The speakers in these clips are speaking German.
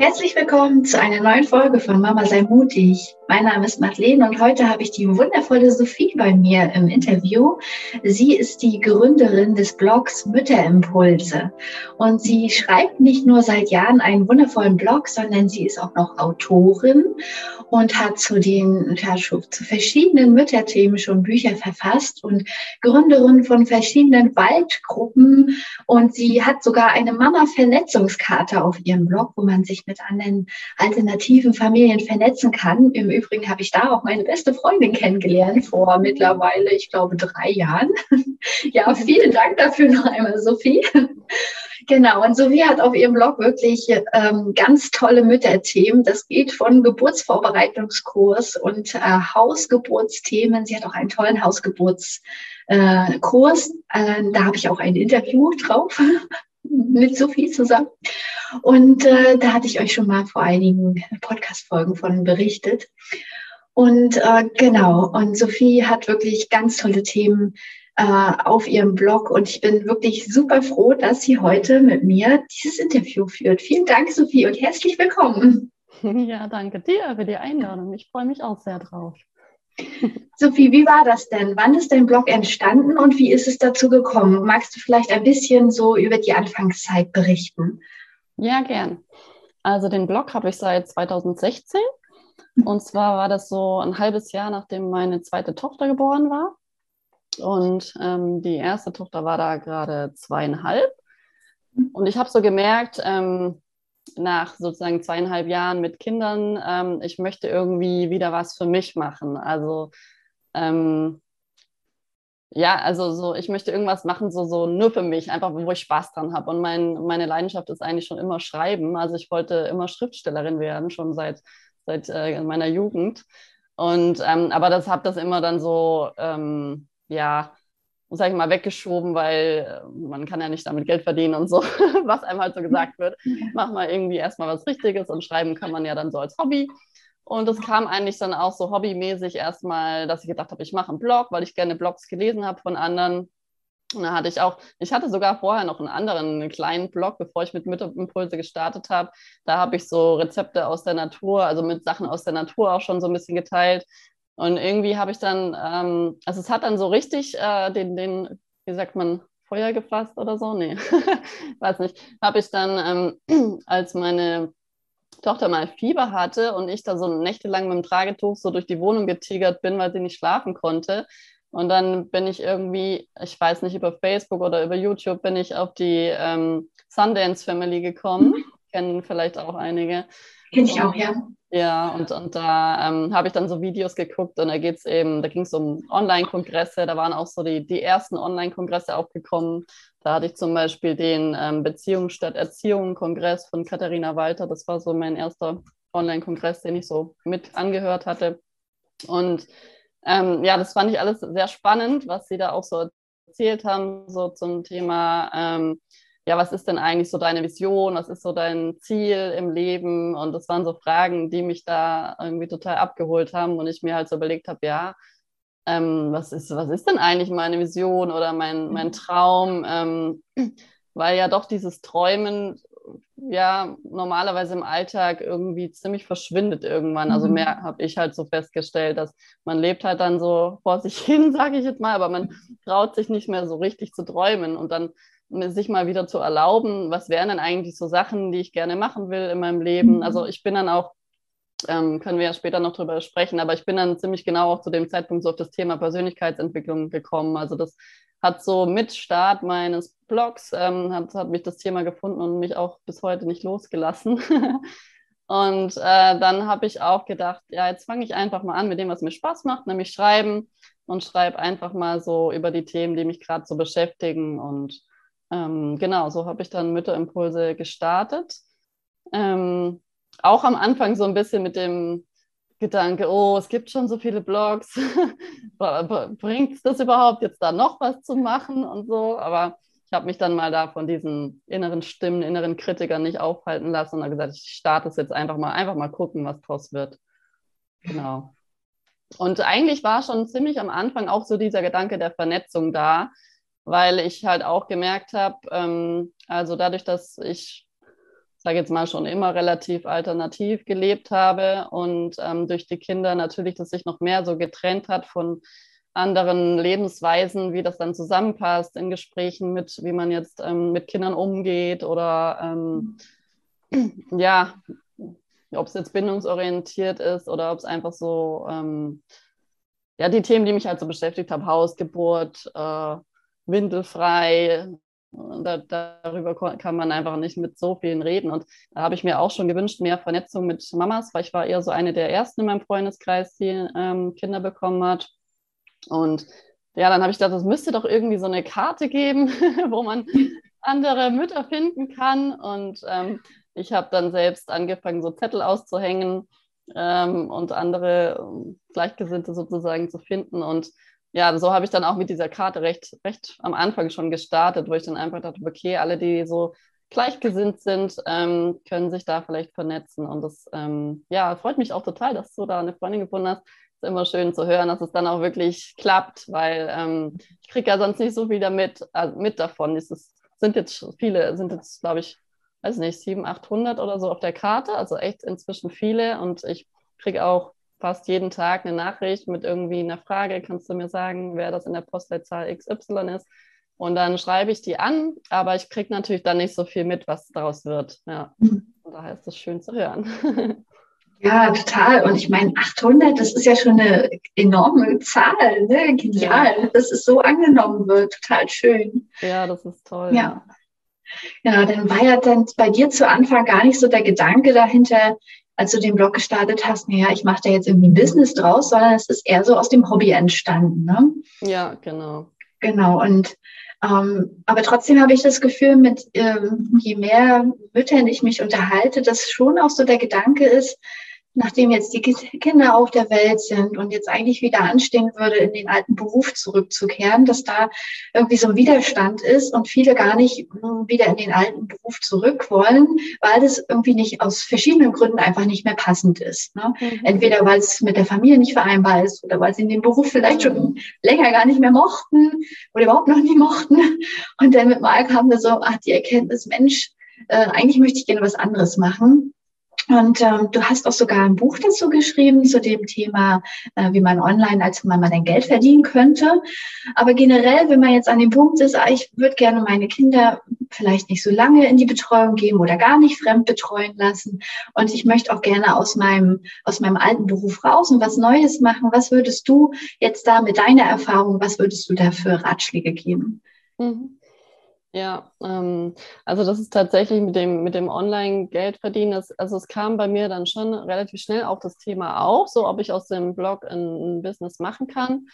Herzlich willkommen zu einer neuen Folge von Mama sei mutig. Mein Name ist Madeleine und heute habe ich die wundervolle Sophie bei mir im Interview. Sie ist die Gründerin des Blogs Mütterimpulse und sie schreibt nicht nur seit Jahren einen wundervollen Blog, sondern sie ist auch noch Autorin und hat zu den ja, zu verschiedenen Mütterthemen schon Bücher verfasst und Gründerin von verschiedenen Waldgruppen und sie hat sogar eine Mama-Vernetzungskarte auf ihrem Blog, wo man sich mit anderen alternativen Familien vernetzen kann. Im Übrigen habe ich da auch meine beste Freundin kennengelernt vor mittlerweile, ich glaube, drei Jahren. ja, vielen Dank dafür noch einmal, Sophie. Genau, und Sophie hat auf ihrem Blog wirklich ähm, ganz tolle Mütterthemen. Das geht von Geburtsvorbereitungskurs und äh, Hausgeburtsthemen. Sie hat auch einen tollen Hausgeburtskurs. Äh, da habe ich auch ein Interview drauf mit Sophie zusammen. Und äh, da hatte ich euch schon mal vor einigen Podcast-Folgen von berichtet. Und äh, genau, und Sophie hat wirklich ganz tolle Themen äh, auf ihrem Blog und ich bin wirklich super froh, dass sie heute mit mir dieses Interview führt. Vielen Dank, Sophie, und herzlich willkommen. Ja, danke dir für die Einladung. Ich freue mich auch sehr drauf. Sophie, wie war das denn? Wann ist dein Blog entstanden und wie ist es dazu gekommen? Magst du vielleicht ein bisschen so über die Anfangszeit berichten? Ja, gern. Also den Blog habe ich seit 2016. Und zwar war das so ein halbes Jahr, nachdem meine zweite Tochter geboren war. Und ähm, die erste Tochter war da gerade zweieinhalb. Und ich habe so gemerkt, ähm, nach sozusagen zweieinhalb Jahren mit Kindern, ähm, ich möchte irgendwie wieder was für mich machen. Also ähm, ja, also so, ich möchte irgendwas machen, so, so nur für mich, einfach wo ich Spaß dran habe. Und mein, meine Leidenschaft ist eigentlich schon immer Schreiben. Also ich wollte immer Schriftstellerin werden, schon seit, seit äh, meiner Jugend. Und ähm, aber das habe das immer dann so, ähm, ja, sag ich mal, weggeschoben, weil äh, man kann ja nicht damit Geld verdienen und so, was einem halt so gesagt wird. Mach mal irgendwie erstmal was Richtiges und schreiben kann man ja dann so als Hobby. Und es kam eigentlich dann auch so hobbymäßig erstmal, dass ich gedacht habe, ich mache einen Blog, weil ich gerne Blogs gelesen habe von anderen. Und da hatte ich auch, ich hatte sogar vorher noch einen anderen einen kleinen Blog, bevor ich mit Mütterimpulse gestartet habe. Da habe ich so Rezepte aus der Natur, also mit Sachen aus der Natur auch schon so ein bisschen geteilt. Und irgendwie habe ich dann, ähm, also es hat dann so richtig äh, den, den, wie sagt man, Feuer gefasst oder so? Nee, weiß nicht. Habe ich dann, ähm, als meine Tochter mal Fieber hatte und ich da so nächtelang mit dem Tragetuch so durch die Wohnung getigert bin, weil sie nicht schlafen konnte. Und dann bin ich irgendwie, ich weiß nicht, über Facebook oder über YouTube bin ich auf die ähm, Sundance Family gekommen. Kennen vielleicht auch einige. Kenne ich auch, ja. Ja, und, und da ähm, habe ich dann so Videos geguckt und da geht's eben, da ging es um Online-Kongresse, da waren auch so die, die ersten Online-Kongresse aufgekommen. Da hatte ich zum Beispiel den ähm, Beziehung statt Erziehung-Kongress von Katharina Walter. Das war so mein erster Online-Kongress, den ich so mit angehört hatte. Und ähm, ja, das fand ich alles sehr spannend, was sie da auch so erzählt haben, so zum Thema ähm, ja, was ist denn eigentlich so deine Vision, was ist so dein Ziel im Leben? Und das waren so Fragen, die mich da irgendwie total abgeholt haben und ich mir halt so überlegt habe, ja, ähm, was, ist, was ist denn eigentlich meine Vision oder mein, mein Traum? Ähm, weil ja doch dieses Träumen ja normalerweise im Alltag irgendwie ziemlich verschwindet irgendwann. Also mhm. mehr habe ich halt so festgestellt, dass man lebt halt dann so vor sich hin, sage ich jetzt mal, aber man traut sich nicht mehr so richtig zu träumen und dann sich mal wieder zu erlauben, was wären denn eigentlich so Sachen, die ich gerne machen will in meinem Leben. Mhm. Also ich bin dann auch, ähm, können wir ja später noch drüber sprechen, aber ich bin dann ziemlich genau auch zu dem Zeitpunkt so auf das Thema Persönlichkeitsentwicklung gekommen. Also das hat so mit Start meines Blogs, ähm, hat, hat mich das Thema gefunden und mich auch bis heute nicht losgelassen. und äh, dann habe ich auch gedacht, ja, jetzt fange ich einfach mal an mit dem, was mir Spaß macht, nämlich schreiben und schreibe einfach mal so über die Themen, die mich gerade so beschäftigen und ähm, genau, so habe ich dann Mütterimpulse gestartet. Ähm, auch am Anfang so ein bisschen mit dem Gedanke, oh, es gibt schon so viele Blogs, bringt es das überhaupt, jetzt da noch was zu machen und so. Aber ich habe mich dann mal da von diesen inneren Stimmen, inneren Kritikern nicht aufhalten lassen und habe gesagt, ich starte es jetzt einfach mal, einfach mal gucken, was draus wird. Genau. Und eigentlich war schon ziemlich am Anfang auch so dieser Gedanke der Vernetzung da, weil ich halt auch gemerkt habe, ähm, also dadurch, dass ich sage jetzt mal, schon immer relativ alternativ gelebt habe und ähm, durch die Kinder natürlich das sich noch mehr so getrennt hat von anderen Lebensweisen, wie das dann zusammenpasst in Gesprächen mit, wie man jetzt ähm, mit Kindern umgeht oder ähm, ja, ob es jetzt bindungsorientiert ist oder ob es einfach so, ähm, ja, die Themen, die mich halt so beschäftigt haben, Hausgeburt, äh, windelfrei, da, darüber kann man einfach nicht mit so vielen reden. Und da habe ich mir auch schon gewünscht, mehr Vernetzung mit Mamas, weil ich war eher so eine der ersten in meinem Freundeskreis, die ähm, Kinder bekommen hat. Und ja, dann habe ich gedacht, es müsste doch irgendwie so eine Karte geben, wo man andere Mütter finden kann. Und ähm, ich habe dann selbst angefangen, so Zettel auszuhängen ähm, und andere ähm, Gleichgesinnte sozusagen zu finden. Und ja, so habe ich dann auch mit dieser Karte recht, recht am Anfang schon gestartet, wo ich dann einfach dachte, okay, alle, die so gleichgesinnt sind, ähm, können sich da vielleicht vernetzen. Und das ähm, ja, freut mich auch total, dass du da eine Freundin gefunden hast. Ist immer schön zu hören, dass es dann auch wirklich klappt, weil ähm, ich kriege ja sonst nicht so viel damit, äh, mit davon. Es sind jetzt viele, sind jetzt, glaube ich, weiß nicht, 700, 800 oder so auf der Karte, also echt inzwischen viele. Und ich kriege auch fast jeden Tag eine Nachricht mit irgendwie einer Frage, kannst du mir sagen, wer das in der Postleitzahl XY ist? Und dann schreibe ich die an, aber ich kriege natürlich dann nicht so viel mit, was daraus wird. Ja. Und daher ist es schön zu hören. Ja, total. Und ich meine, 800, das ist ja schon eine enorme Zahl. Ne? Genial, ja. dass es so angenommen wird. Total schön. Ja, das ist toll. Ja. Genau, dann war ja dann bei dir zu Anfang gar nicht so der Gedanke dahinter, als du den Blog gestartet hast, naja, ich mache da jetzt irgendwie ein Business draus, sondern es ist eher so aus dem Hobby entstanden. Ne? Ja, genau. Genau. Und ähm, aber trotzdem habe ich das Gefühl, mit ähm, je mehr Müttern ich mich unterhalte, dass schon auch so der Gedanke ist, nachdem jetzt die Kinder auf der Welt sind und jetzt eigentlich wieder anstehen würde, in den alten Beruf zurückzukehren, dass da irgendwie so ein Widerstand ist und viele gar nicht hm, wieder in den alten Beruf zurück wollen, weil das irgendwie nicht aus verschiedenen Gründen einfach nicht mehr passend ist. Ne? Mhm. Entweder weil es mit der Familie nicht vereinbar ist oder weil sie in den Beruf vielleicht schon länger gar nicht mehr mochten oder überhaupt noch nie mochten. Und dann mit Mal kam da so, ach, die Erkenntnis, Mensch, äh, eigentlich möchte ich gerne was anderes machen. Und ähm, du hast auch sogar ein Buch dazu geschrieben, zu dem Thema, äh, wie man online als Mama dein Geld verdienen könnte. Aber generell, wenn man jetzt an dem Punkt ist, ah, ich würde gerne meine Kinder vielleicht nicht so lange in die Betreuung geben oder gar nicht fremd betreuen lassen. Und ich möchte auch gerne aus meinem, aus meinem alten Beruf raus und was Neues machen. Was würdest du jetzt da mit deiner Erfahrung, was würdest du da für Ratschläge geben? Mhm. Ja, ähm, also das ist tatsächlich mit dem, mit dem Online-Geldverdienen, also es kam bei mir dann schon relativ schnell auch das Thema auf, so ob ich aus dem Blog ein, ein Business machen kann,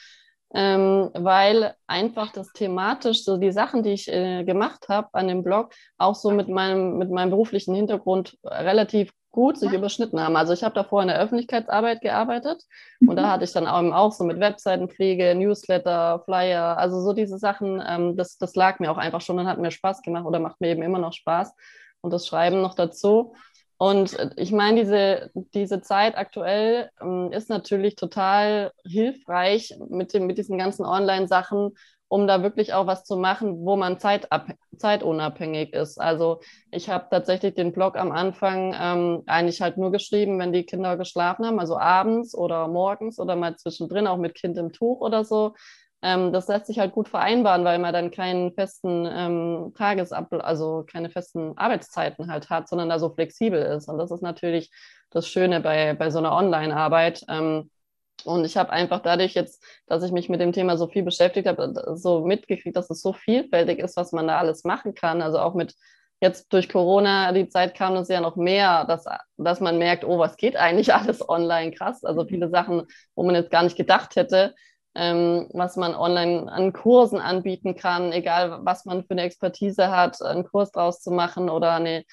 ähm, weil einfach das thematisch, so die Sachen, die ich äh, gemacht habe an dem Blog, auch so mit meinem, mit meinem beruflichen Hintergrund relativ gut sich überschnitten haben. Also ich habe davor in der Öffentlichkeitsarbeit gearbeitet und da mhm. hatte ich dann auch, so mit Webseitenpflege, Newsletter, Flyer, also so diese Sachen, ähm, das, das lag mir auch einfach schon und hat mir Spaß gemacht oder macht mir eben immer noch Spaß und das Schreiben noch dazu. Und äh, ich meine, diese, diese Zeit aktuell ähm, ist natürlich total hilfreich mit, dem, mit diesen ganzen Online-Sachen, um da wirklich auch was zu machen, wo man zeitunabhängig ist. Also ich habe tatsächlich den Blog am Anfang ähm, eigentlich halt nur geschrieben, wenn die Kinder geschlafen haben, also abends oder morgens oder mal zwischendrin, auch mit Kind im Tuch oder so. Ähm, das lässt sich halt gut vereinbaren, weil man dann keinen festen ähm, Tagesab, also keine festen Arbeitszeiten halt hat, sondern da so flexibel ist. Und das ist natürlich das Schöne bei, bei so einer Online-Arbeit. Ähm, und ich habe einfach dadurch jetzt, dass ich mich mit dem Thema so viel beschäftigt habe, so mitgekriegt, dass es so vielfältig ist, was man da alles machen kann. Also auch mit jetzt durch Corona, die Zeit kam es ja noch mehr, dass, dass man merkt, oh, was geht eigentlich alles online? Krass. Also viele Sachen, wo man jetzt gar nicht gedacht hätte, ähm, was man online an Kursen anbieten kann, egal was man für eine Expertise hat, einen Kurs draus zu machen oder eine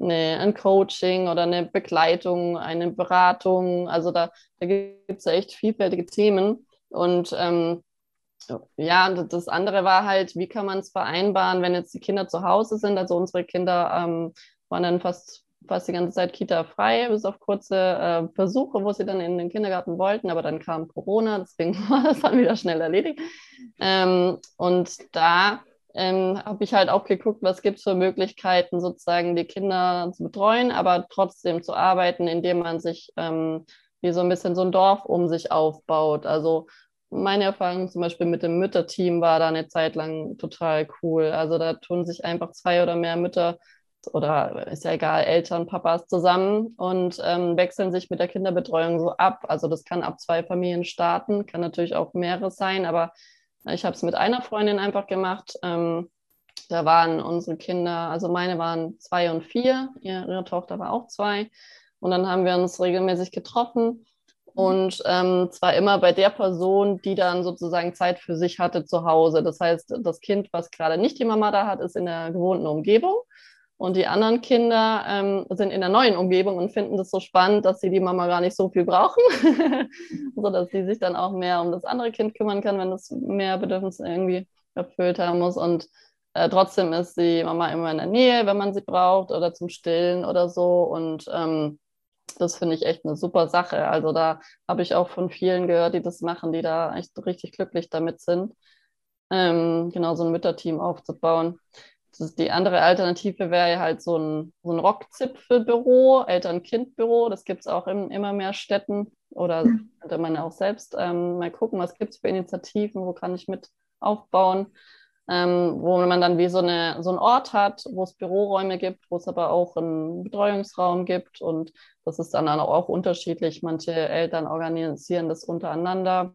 eine, ein Coaching oder eine Begleitung, eine Beratung. Also da, da gibt es ja echt vielfältige Themen. Und ähm, ja, das andere war halt, wie kann man es vereinbaren, wenn jetzt die Kinder zu Hause sind. Also unsere Kinder ähm, waren dann fast, fast die ganze Zeit Kita frei, bis auf kurze äh, Versuche, wo sie dann in den Kindergarten wollten, aber dann kam Corona, deswegen war das dann wieder schnell erledigt. Ähm, und da ähm, habe ich halt auch geguckt, was gibt es für Möglichkeiten, sozusagen die Kinder zu betreuen, aber trotzdem zu arbeiten, indem man sich ähm, wie so ein bisschen so ein Dorf um sich aufbaut. Also meine Erfahrung zum Beispiel mit dem Mütterteam war da eine Zeit lang total cool. Also da tun sich einfach zwei oder mehr Mütter oder ist ja egal, Eltern, Papas zusammen und ähm, wechseln sich mit der Kinderbetreuung so ab. Also das kann ab zwei Familien starten, kann natürlich auch mehrere sein, aber ich habe es mit einer Freundin einfach gemacht. Ähm, da waren unsere Kinder, also meine waren zwei und vier, ihre Tochter war auch zwei. Und dann haben wir uns regelmäßig getroffen und ähm, zwar immer bei der Person, die dann sozusagen Zeit für sich hatte zu Hause. Das heißt, das Kind, was gerade nicht die Mama da hat, ist in der gewohnten Umgebung. Und die anderen Kinder ähm, sind in der neuen Umgebung und finden das so spannend, dass sie die Mama gar nicht so viel brauchen, sodass sie sich dann auch mehr um das andere Kind kümmern kann, wenn das mehr Bedürfnisse irgendwie erfüllt haben muss. Und äh, trotzdem ist die Mama immer in der Nähe, wenn man sie braucht oder zum Stillen oder so. Und ähm, das finde ich echt eine super Sache. Also da habe ich auch von vielen gehört, die das machen, die da echt richtig glücklich damit sind, ähm, genau so ein Mütterteam aufzubauen. Die andere Alternative wäre halt so ein, so ein Rockzipfelbüro, Eltern-Kind-Büro. Das gibt es auch in immer mehr Städten. Oder könnte man auch selbst ähm, mal gucken, was gibt es für Initiativen, wo kann ich mit aufbauen ähm, wo man dann wie so, eine, so einen Ort hat, wo es Büroräume gibt, wo es aber auch einen Betreuungsraum gibt. Und das ist dann auch unterschiedlich. Manche Eltern organisieren das untereinander.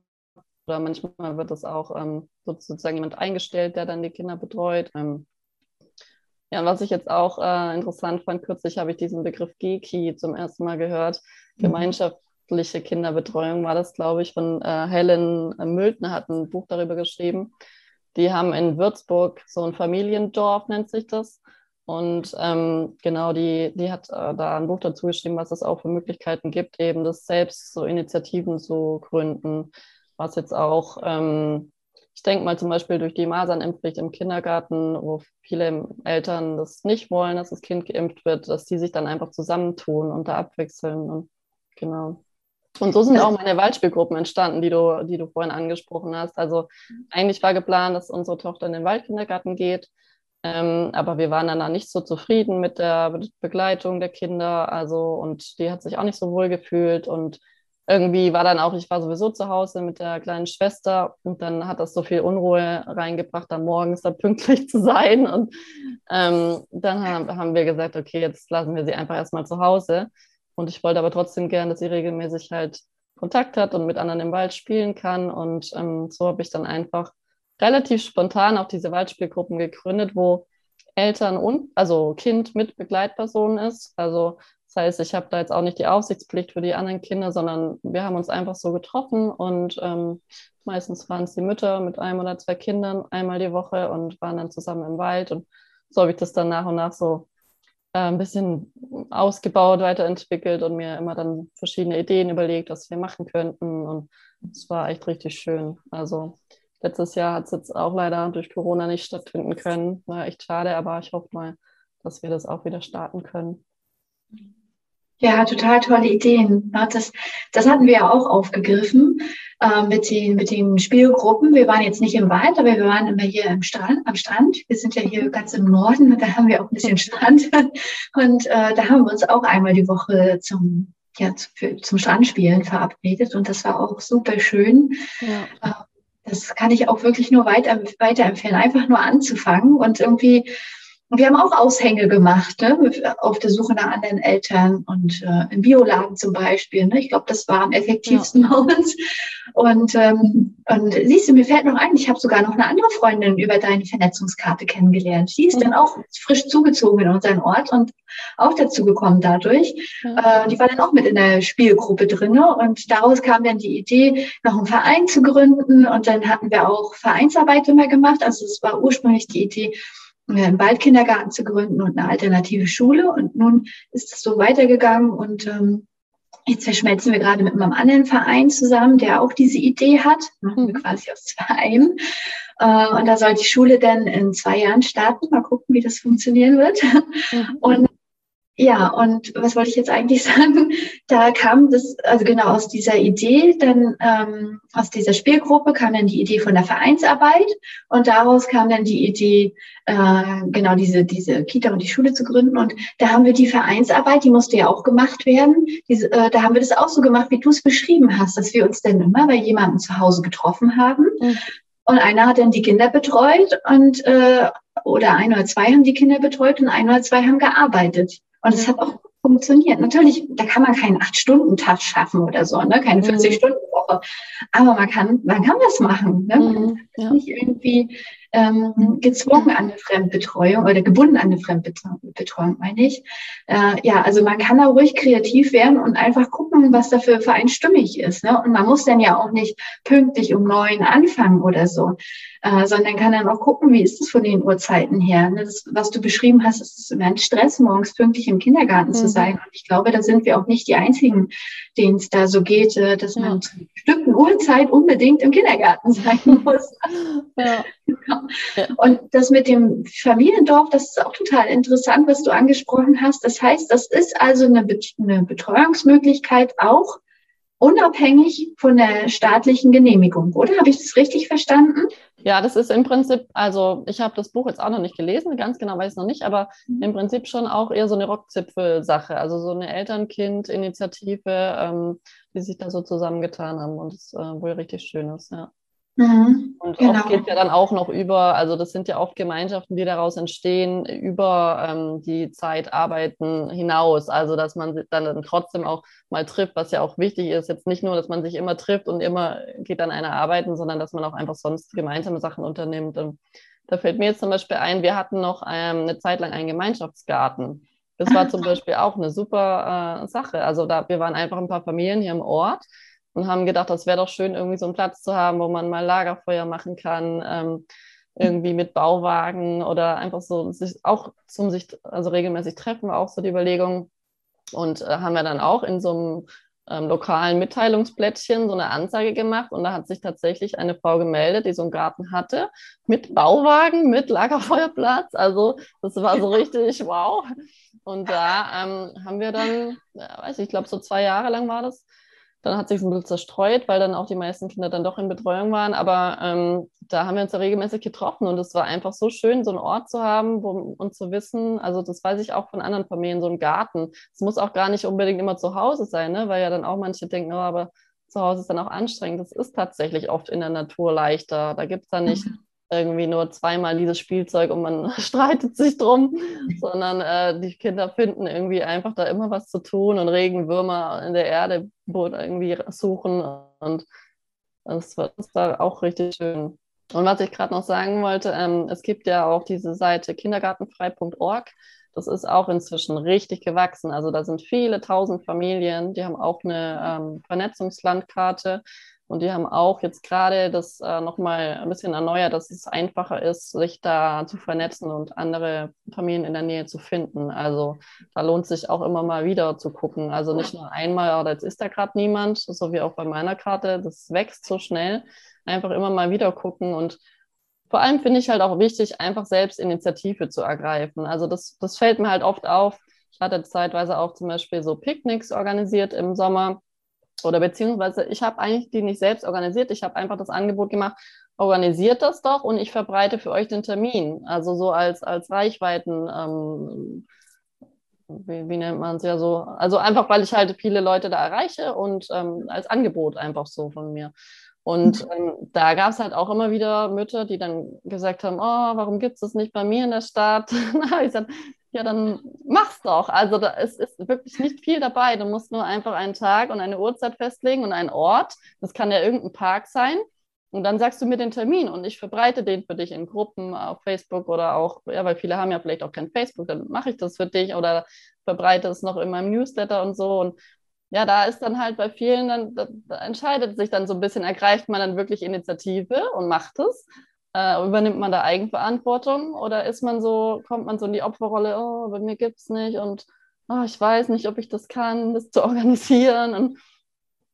Oder manchmal wird es auch ähm, sozusagen jemand eingestellt, der dann die Kinder betreut. Ähm, ja, was ich jetzt auch äh, interessant fand, kürzlich habe ich diesen Begriff GEKI zum ersten Mal gehört. Mhm. Gemeinschaftliche Kinderbetreuung war das, glaube ich, von äh, Helen Mültner hat ein Buch darüber geschrieben. Die haben in Würzburg so ein Familiendorf, nennt sich das. Und ähm, genau, die, die hat äh, da ein Buch dazu geschrieben, was es auch für Möglichkeiten gibt, eben das selbst so Initiativen zu gründen, was jetzt auch, ähm, ich denke mal zum Beispiel durch die Masernimpfpflicht im Kindergarten, wo viele Eltern das nicht wollen, dass das Kind geimpft wird, dass die sich dann einfach zusammentun und da abwechseln. Und genau. Und so sind auch meine Waldspielgruppen entstanden, die du, die du vorhin angesprochen hast. Also eigentlich war geplant, dass unsere Tochter in den Waldkindergarten geht. Ähm, aber wir waren dann nicht so zufrieden mit der Begleitung der Kinder. Also, und die hat sich auch nicht so wohl gefühlt. Und irgendwie war dann auch, ich war sowieso zu Hause mit der kleinen Schwester und dann hat das so viel Unruhe reingebracht, dann morgens da pünktlich zu sein. Und ähm, dann haben, wir gesagt, okay, jetzt lassen wir sie einfach erstmal zu Hause. Und ich wollte aber trotzdem gern, dass sie regelmäßig halt Kontakt hat und mit anderen im Wald spielen kann. Und ähm, so habe ich dann einfach relativ spontan auch diese Waldspielgruppen gegründet, wo Eltern und, also Kind mit Begleitpersonen ist. Also das heißt, ich habe da jetzt auch nicht die Aufsichtspflicht für die anderen Kinder, sondern wir haben uns einfach so getroffen und ähm, meistens waren es die Mütter mit einem oder zwei Kindern einmal die Woche und waren dann zusammen im Wald. Und so habe ich das dann nach und nach so äh, ein bisschen ausgebaut, weiterentwickelt und mir immer dann verschiedene Ideen überlegt, was wir machen könnten. Und es war echt richtig schön. Also letztes Jahr hat es jetzt auch leider durch Corona nicht stattfinden können. War echt schade, aber ich hoffe mal, dass wir das auch wieder starten können. Ja, total tolle Ideen. Das, das hatten wir ja auch aufgegriffen äh, mit, den, mit den Spielgruppen. Wir waren jetzt nicht im Wald, aber wir waren immer hier im Strand, am Strand. Wir sind ja hier ganz im Norden und da haben wir auch ein bisschen Strand. Und äh, da haben wir uns auch einmal die Woche zum, ja, für, zum Strandspielen verabredet und das war auch super schön. Ja. Äh, das kann ich auch wirklich nur weiter, weiterempfehlen, einfach nur anzufangen und irgendwie und wir haben auch Aushänge gemacht, ne, auf der Suche nach anderen Eltern und äh, im Bioladen zum Beispiel. Ne? Ich glaube, das war am effektivsten ja. bei uns. Und, ähm, und siehst du, mir fällt noch ein, ich habe sogar noch eine andere Freundin über deine Vernetzungskarte kennengelernt. Die ist mhm. dann auch frisch zugezogen in unseren Ort und auch dazu gekommen dadurch. Mhm. Äh, die war dann auch mit in der Spielgruppe drin. Und daraus kam dann die Idee, noch einen Verein zu gründen. Und dann hatten wir auch Vereinsarbeit immer gemacht. Also es war ursprünglich die Idee, einen Waldkindergarten zu gründen und eine alternative Schule. Und nun ist es so weitergegangen und ähm, jetzt verschmelzen wir gerade mit einem anderen Verein zusammen, der auch diese Idee hat. Machen wir mhm. quasi aus zwei. Äh, und da soll die Schule dann in zwei Jahren starten. Mal gucken, wie das funktionieren wird. Mhm. Und Ja, und was wollte ich jetzt eigentlich sagen? Da kam das, also genau aus dieser Idee, dann ähm, aus dieser Spielgruppe kam dann die Idee von der Vereinsarbeit und daraus kam dann die Idee, äh, genau diese, diese Kita und die Schule zu gründen. Und da haben wir die Vereinsarbeit, die musste ja auch gemacht werden. Diese, äh, da haben wir das auch so gemacht, wie du es beschrieben hast, dass wir uns dann immer bei jemandem zu Hause getroffen haben. Mhm. Und einer hat dann die Kinder betreut und äh, oder ein oder zwei haben die Kinder betreut und ein oder zwei haben gearbeitet. Und es hat auch funktioniert. Natürlich, da kann man keinen Acht-Stunden-Tag schaffen oder so, ne? keine 40-Stunden-Woche. Mhm. Aber man kann, man kann das machen. Ne? Mhm, ja. Nicht irgendwie ähm, gezwungen an eine Fremdbetreuung oder gebunden an eine Fremdbetreuung, meine ich. Äh, ja, also man kann da ruhig kreativ werden und einfach gucken, was dafür für einen stimmig ist. Ne? Und man muss dann ja auch nicht pünktlich um neun anfangen oder so, äh, sondern kann dann auch gucken, wie ist es von den Uhrzeiten her. Ne? Das, was du beschrieben hast, ist immer ein Stress, morgens pünktlich im Kindergarten mhm. zu sein. Und ich glaube, da sind wir auch nicht die Einzigen, denen es da so geht, äh, dass ja. man zu bestimmten Uhrzeit unbedingt im Kindergarten sein muss. Ja. Und das mit dem Familiendorf, das ist auch total interessant, was du angesprochen hast. Das heißt, das ist also eine, Betreuungsmöglichkeit auch unabhängig von der staatlichen Genehmigung, oder? Habe ich das richtig verstanden? Ja, das ist im Prinzip, also ich habe das Buch jetzt auch noch nicht gelesen, ganz genau weiß ich noch nicht, aber mhm. im Prinzip schon auch eher so eine Rockzipfel-Sache, also so eine Eltern-Kind-Initiative, ähm, die sich da so zusammengetan haben und es äh, wohl richtig schön ist, ja. Mhm, und genau. oft geht ja dann auch noch über, also das sind ja oft Gemeinschaften, die daraus entstehen, über ähm, die Zeit arbeiten hinaus. Also dass man sich dann trotzdem auch mal trifft, was ja auch wichtig ist. Jetzt nicht nur, dass man sich immer trifft und immer geht dann einer arbeiten, sondern dass man auch einfach sonst gemeinsame Sachen unternimmt. Und da fällt mir jetzt zum Beispiel ein, wir hatten noch ähm, eine Zeit lang einen Gemeinschaftsgarten. Das war zum Beispiel auch eine super äh, Sache. Also da, wir waren einfach ein paar Familien hier im Ort und haben gedacht, das wäre doch schön, irgendwie so einen Platz zu haben, wo man mal Lagerfeuer machen kann, ähm, irgendwie mit Bauwagen oder einfach so sich auch zum sich, also regelmäßig treffen war auch so die Überlegung. Und äh, haben wir dann auch in so einem ähm, lokalen Mitteilungsblättchen so eine Anzeige gemacht und da hat sich tatsächlich eine Frau gemeldet, die so einen Garten hatte, mit Bauwagen, mit Lagerfeuerplatz. Also das war so richtig wow. Und da ähm, haben wir dann, ja, weiß ich, ich glaube so zwei Jahre lang war das, dann hat sich ein bisschen zerstreut, weil dann auch die meisten Kinder dann doch in Betreuung waren. Aber ähm, da haben wir uns ja regelmäßig getroffen und es war einfach so schön, so einen Ort zu haben wo, und zu wissen, also das weiß ich auch von anderen Familien, so ein Garten. Es muss auch gar nicht unbedingt immer zu Hause sein, ne? weil ja dann auch manche denken, oh, aber zu Hause ist dann auch anstrengend. Das ist tatsächlich oft in der Natur leichter. Da gibt es dann nicht mhm irgendwie nur zweimal dieses Spielzeug und man streitet sich drum, sondern äh, die Kinder finden irgendwie einfach da immer was zu tun und Regenwürmer in der Erde irgendwie suchen und das war, war auch richtig schön. Und was ich gerade noch sagen wollte, ähm, es gibt ja auch diese Seite kindergartenfrei.org. Das ist auch inzwischen richtig gewachsen. Also da sind viele tausend Familien, die haben auch eine ähm, Vernetzungslandkarte und die haben auch jetzt gerade das äh, nochmal ein bisschen erneuert, dass es einfacher ist, sich da zu vernetzen und andere Familien in der Nähe zu finden. Also da lohnt sich auch immer mal wieder zu gucken. Also nicht nur einmal, oder jetzt ist da gerade niemand, so wie auch bei meiner Karte, das wächst so schnell. Einfach immer mal wieder gucken und vor allem finde ich halt auch wichtig, einfach selbst Initiative zu ergreifen. Also das, das fällt mir halt oft auf. Ich hatte zeitweise auch zum Beispiel so Picknicks organisiert im Sommer oder beziehungsweise ich habe eigentlich die nicht selbst organisiert. Ich habe einfach das Angebot gemacht, organisiert das doch und ich verbreite für euch den Termin. Also so als, als Reichweiten, ähm, wie, wie, nennt man es ja so? Also einfach, weil ich halt viele Leute da erreiche und ähm, als Angebot einfach so von mir. Und ähm, da gab es halt auch immer wieder Mütter, die dann gesagt haben, oh, warum gibt es das nicht bei mir in der Stadt? ich sag, ja, dann mach's doch. Also da ist, ist wirklich nicht viel dabei. Du musst nur einfach einen Tag und eine Uhrzeit festlegen und einen Ort. Das kann ja irgendein Park sein. Und dann sagst du mir den Termin und ich verbreite den für dich in Gruppen auf Facebook oder auch, ja, weil viele haben ja vielleicht auch kein Facebook, dann mache ich das für dich oder verbreite es noch in meinem Newsletter und so. Und ja, da ist dann halt bei vielen, dann da, entscheidet sich dann so ein bisschen, ergreift man dann wirklich Initiative und macht es. Äh, übernimmt man da Eigenverantwortung oder ist man so, kommt man so in die Opferrolle, oh, bei mir gibt es nicht und oh, ich weiß nicht, ob ich das kann, das zu organisieren. Und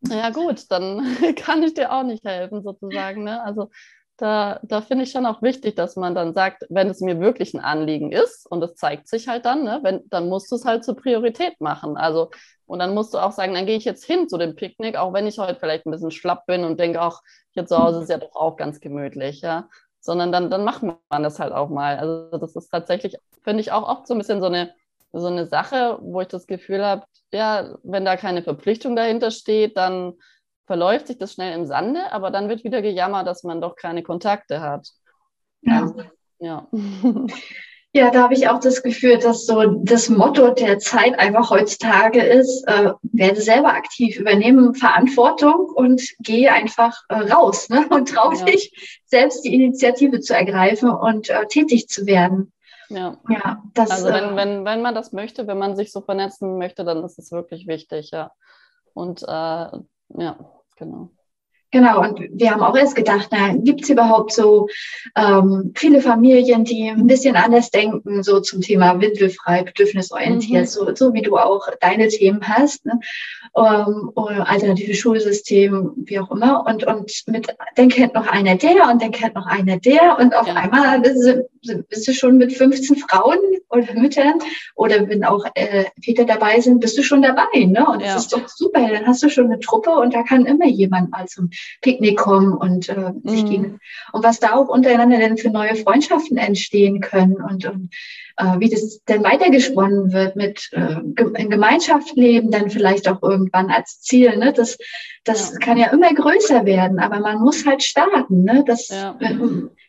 ja gut, dann kann ich dir auch nicht helfen, sozusagen. Ne? Also da, da finde ich schon auch wichtig, dass man dann sagt, wenn es mir wirklich ein Anliegen ist, und das zeigt sich halt dann, ne, wenn, dann musst du es halt zur Priorität machen. Also, und dann musst du auch sagen, dann gehe ich jetzt hin zu dem Picknick, auch wenn ich heute vielleicht ein bisschen schlapp bin und denke, auch hier zu Hause ist ja doch auch ganz gemütlich, ja. Sondern dann, dann macht man das halt auch mal. Also, das ist tatsächlich, finde ich, auch oft so ein bisschen so eine, so eine Sache, wo ich das Gefühl habe, ja, wenn da keine Verpflichtung dahinter steht, dann verläuft sich das schnell im Sande, aber dann wird wieder gejammert, dass man doch keine Kontakte hat. Ja. Also, ja. Ja, da habe ich auch das Gefühl, dass so das Motto der Zeit einfach heutzutage ist, äh, werde selber aktiv, übernehme Verantwortung und gehe einfach äh, raus ne? und traue ja. dich, selbst die Initiative zu ergreifen und äh, tätig zu werden. Ja, ja das, also wenn, äh, wenn, wenn man das möchte, wenn man sich so vernetzen möchte, dann ist es wirklich wichtig, ja. Und äh, ja, Genau. Genau, und wir haben auch erst gedacht, na, gibt es überhaupt so ähm, viele Familien, die ein bisschen anders denken, so zum Thema windelfrei, bedürfnisorientiert, mhm. so, so wie du auch deine Themen hast, ne? ähm, alternative Schulsystem, wie auch immer. Und, und mit, dann kennt noch einer der und dann kennt noch einer der und auf ja. einmal bist, bist du schon mit 15 Frauen oder Müttern oder wenn auch äh, Väter dabei sind, bist du schon dabei. Ne? Und ja. das ist doch super, dann hast du schon eine Truppe und da kann immer jemand mal zum Picknick kommen und äh, sich mhm. gegen und was da auch untereinander denn für neue Freundschaften entstehen können und, und äh, wie das denn weitergesponnen wird mit äh, in Gemeinschaft leben, dann vielleicht auch irgendwann als Ziel. Ne? Das, das ja. kann ja immer größer werden, aber man muss halt starten. Ne? Das, ja. Äh,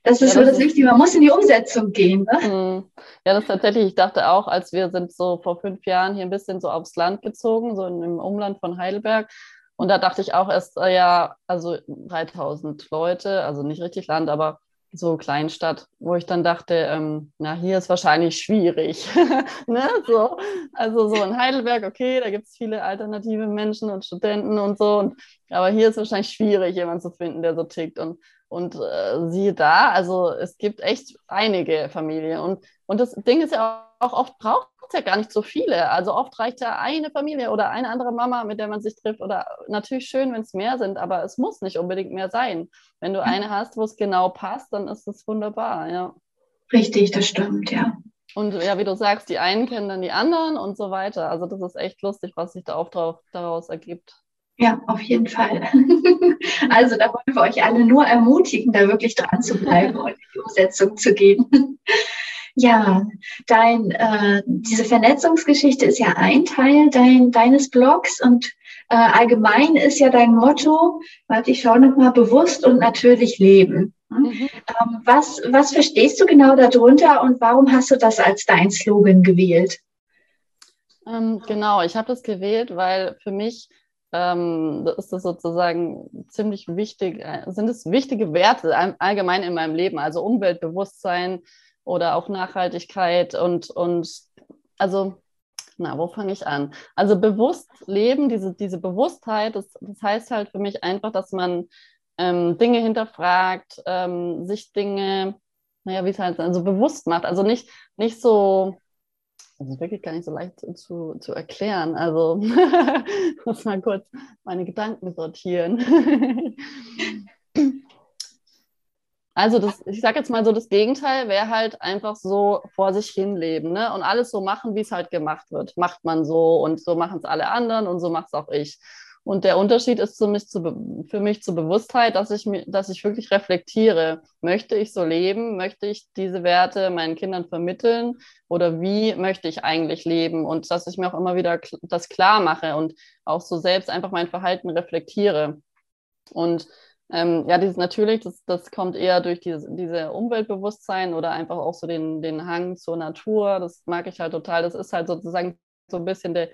das ist ja, so das, das Wichtige. Man muss in die Umsetzung gehen. Ne? Mhm. Ja, das tatsächlich. Ich dachte auch, als wir sind so vor fünf Jahren hier ein bisschen so aufs Land gezogen, so im Umland von Heidelberg, und da dachte ich auch erst, äh, ja, also 3000 Leute, also nicht richtig Land, aber so Kleinstadt, wo ich dann dachte, ähm, na, hier ist wahrscheinlich schwierig. ne? so, also so in Heidelberg, okay, da gibt es viele alternative Menschen und Studenten und so, und, aber hier ist wahrscheinlich schwierig, jemanden zu finden, der so tickt. Und, und äh, siehe da, also es gibt echt einige Familien. Und, und das Ding ist ja auch, oft braucht es ja gar nicht so viele. Also oft reicht ja eine Familie oder eine andere Mama, mit der man sich trifft. Oder natürlich schön, wenn es mehr sind, aber es muss nicht unbedingt mehr sein. Wenn du eine hast, wo es genau passt, dann ist es wunderbar, ja. Richtig, das stimmt, ja. Und ja, wie du sagst, die einen kennen dann die anderen und so weiter. Also das ist echt lustig, was sich da auch drauf, daraus ergibt. Ja, auf jeden Fall. Also da wollen wir euch alle nur ermutigen, da wirklich dran zu bleiben und in die Umsetzung zu gehen. Ja, dein, äh, diese Vernetzungsgeschichte ist ja ein Teil dein, deines Blogs und äh, allgemein ist ja dein Motto, warte, ich schaue nochmal, bewusst und natürlich leben. Hm? Mhm. Ähm, was, was verstehst du genau darunter und warum hast du das als dein Slogan gewählt? Ähm, genau, ich habe das gewählt, weil für mich ähm, ist das sozusagen ziemlich wichtig, äh, sind es wichtige Werte allgemein in meinem Leben, also Umweltbewusstsein, oder auch Nachhaltigkeit und, und also, na, wo fange ich an? Also bewusst leben, diese, diese Bewusstheit, das, das heißt halt für mich einfach, dass man ähm, Dinge hinterfragt, ähm, sich Dinge, naja, wie es halt also bewusst macht. Also nicht, nicht so, ist wirklich gar nicht so leicht zu, zu erklären. Also muss mal kurz meine Gedanken sortieren. Also das, ich sage jetzt mal so, das Gegenteil wäre halt einfach so vor sich hin leben ne? und alles so machen, wie es halt gemacht wird. Macht man so und so machen es alle anderen und so macht es auch ich. Und der Unterschied ist für mich, zu, für mich zur Bewusstheit, dass ich, dass ich wirklich reflektiere. Möchte ich so leben? Möchte ich diese Werte meinen Kindern vermitteln? Oder wie möchte ich eigentlich leben? Und dass ich mir auch immer wieder das klar mache und auch so selbst einfach mein Verhalten reflektiere. Und ähm, ja, dieses natürlich, das, das kommt eher durch diese, diese Umweltbewusstsein oder einfach auch so den, den Hang zur Natur. Das mag ich halt total. Das ist halt sozusagen so ein bisschen der,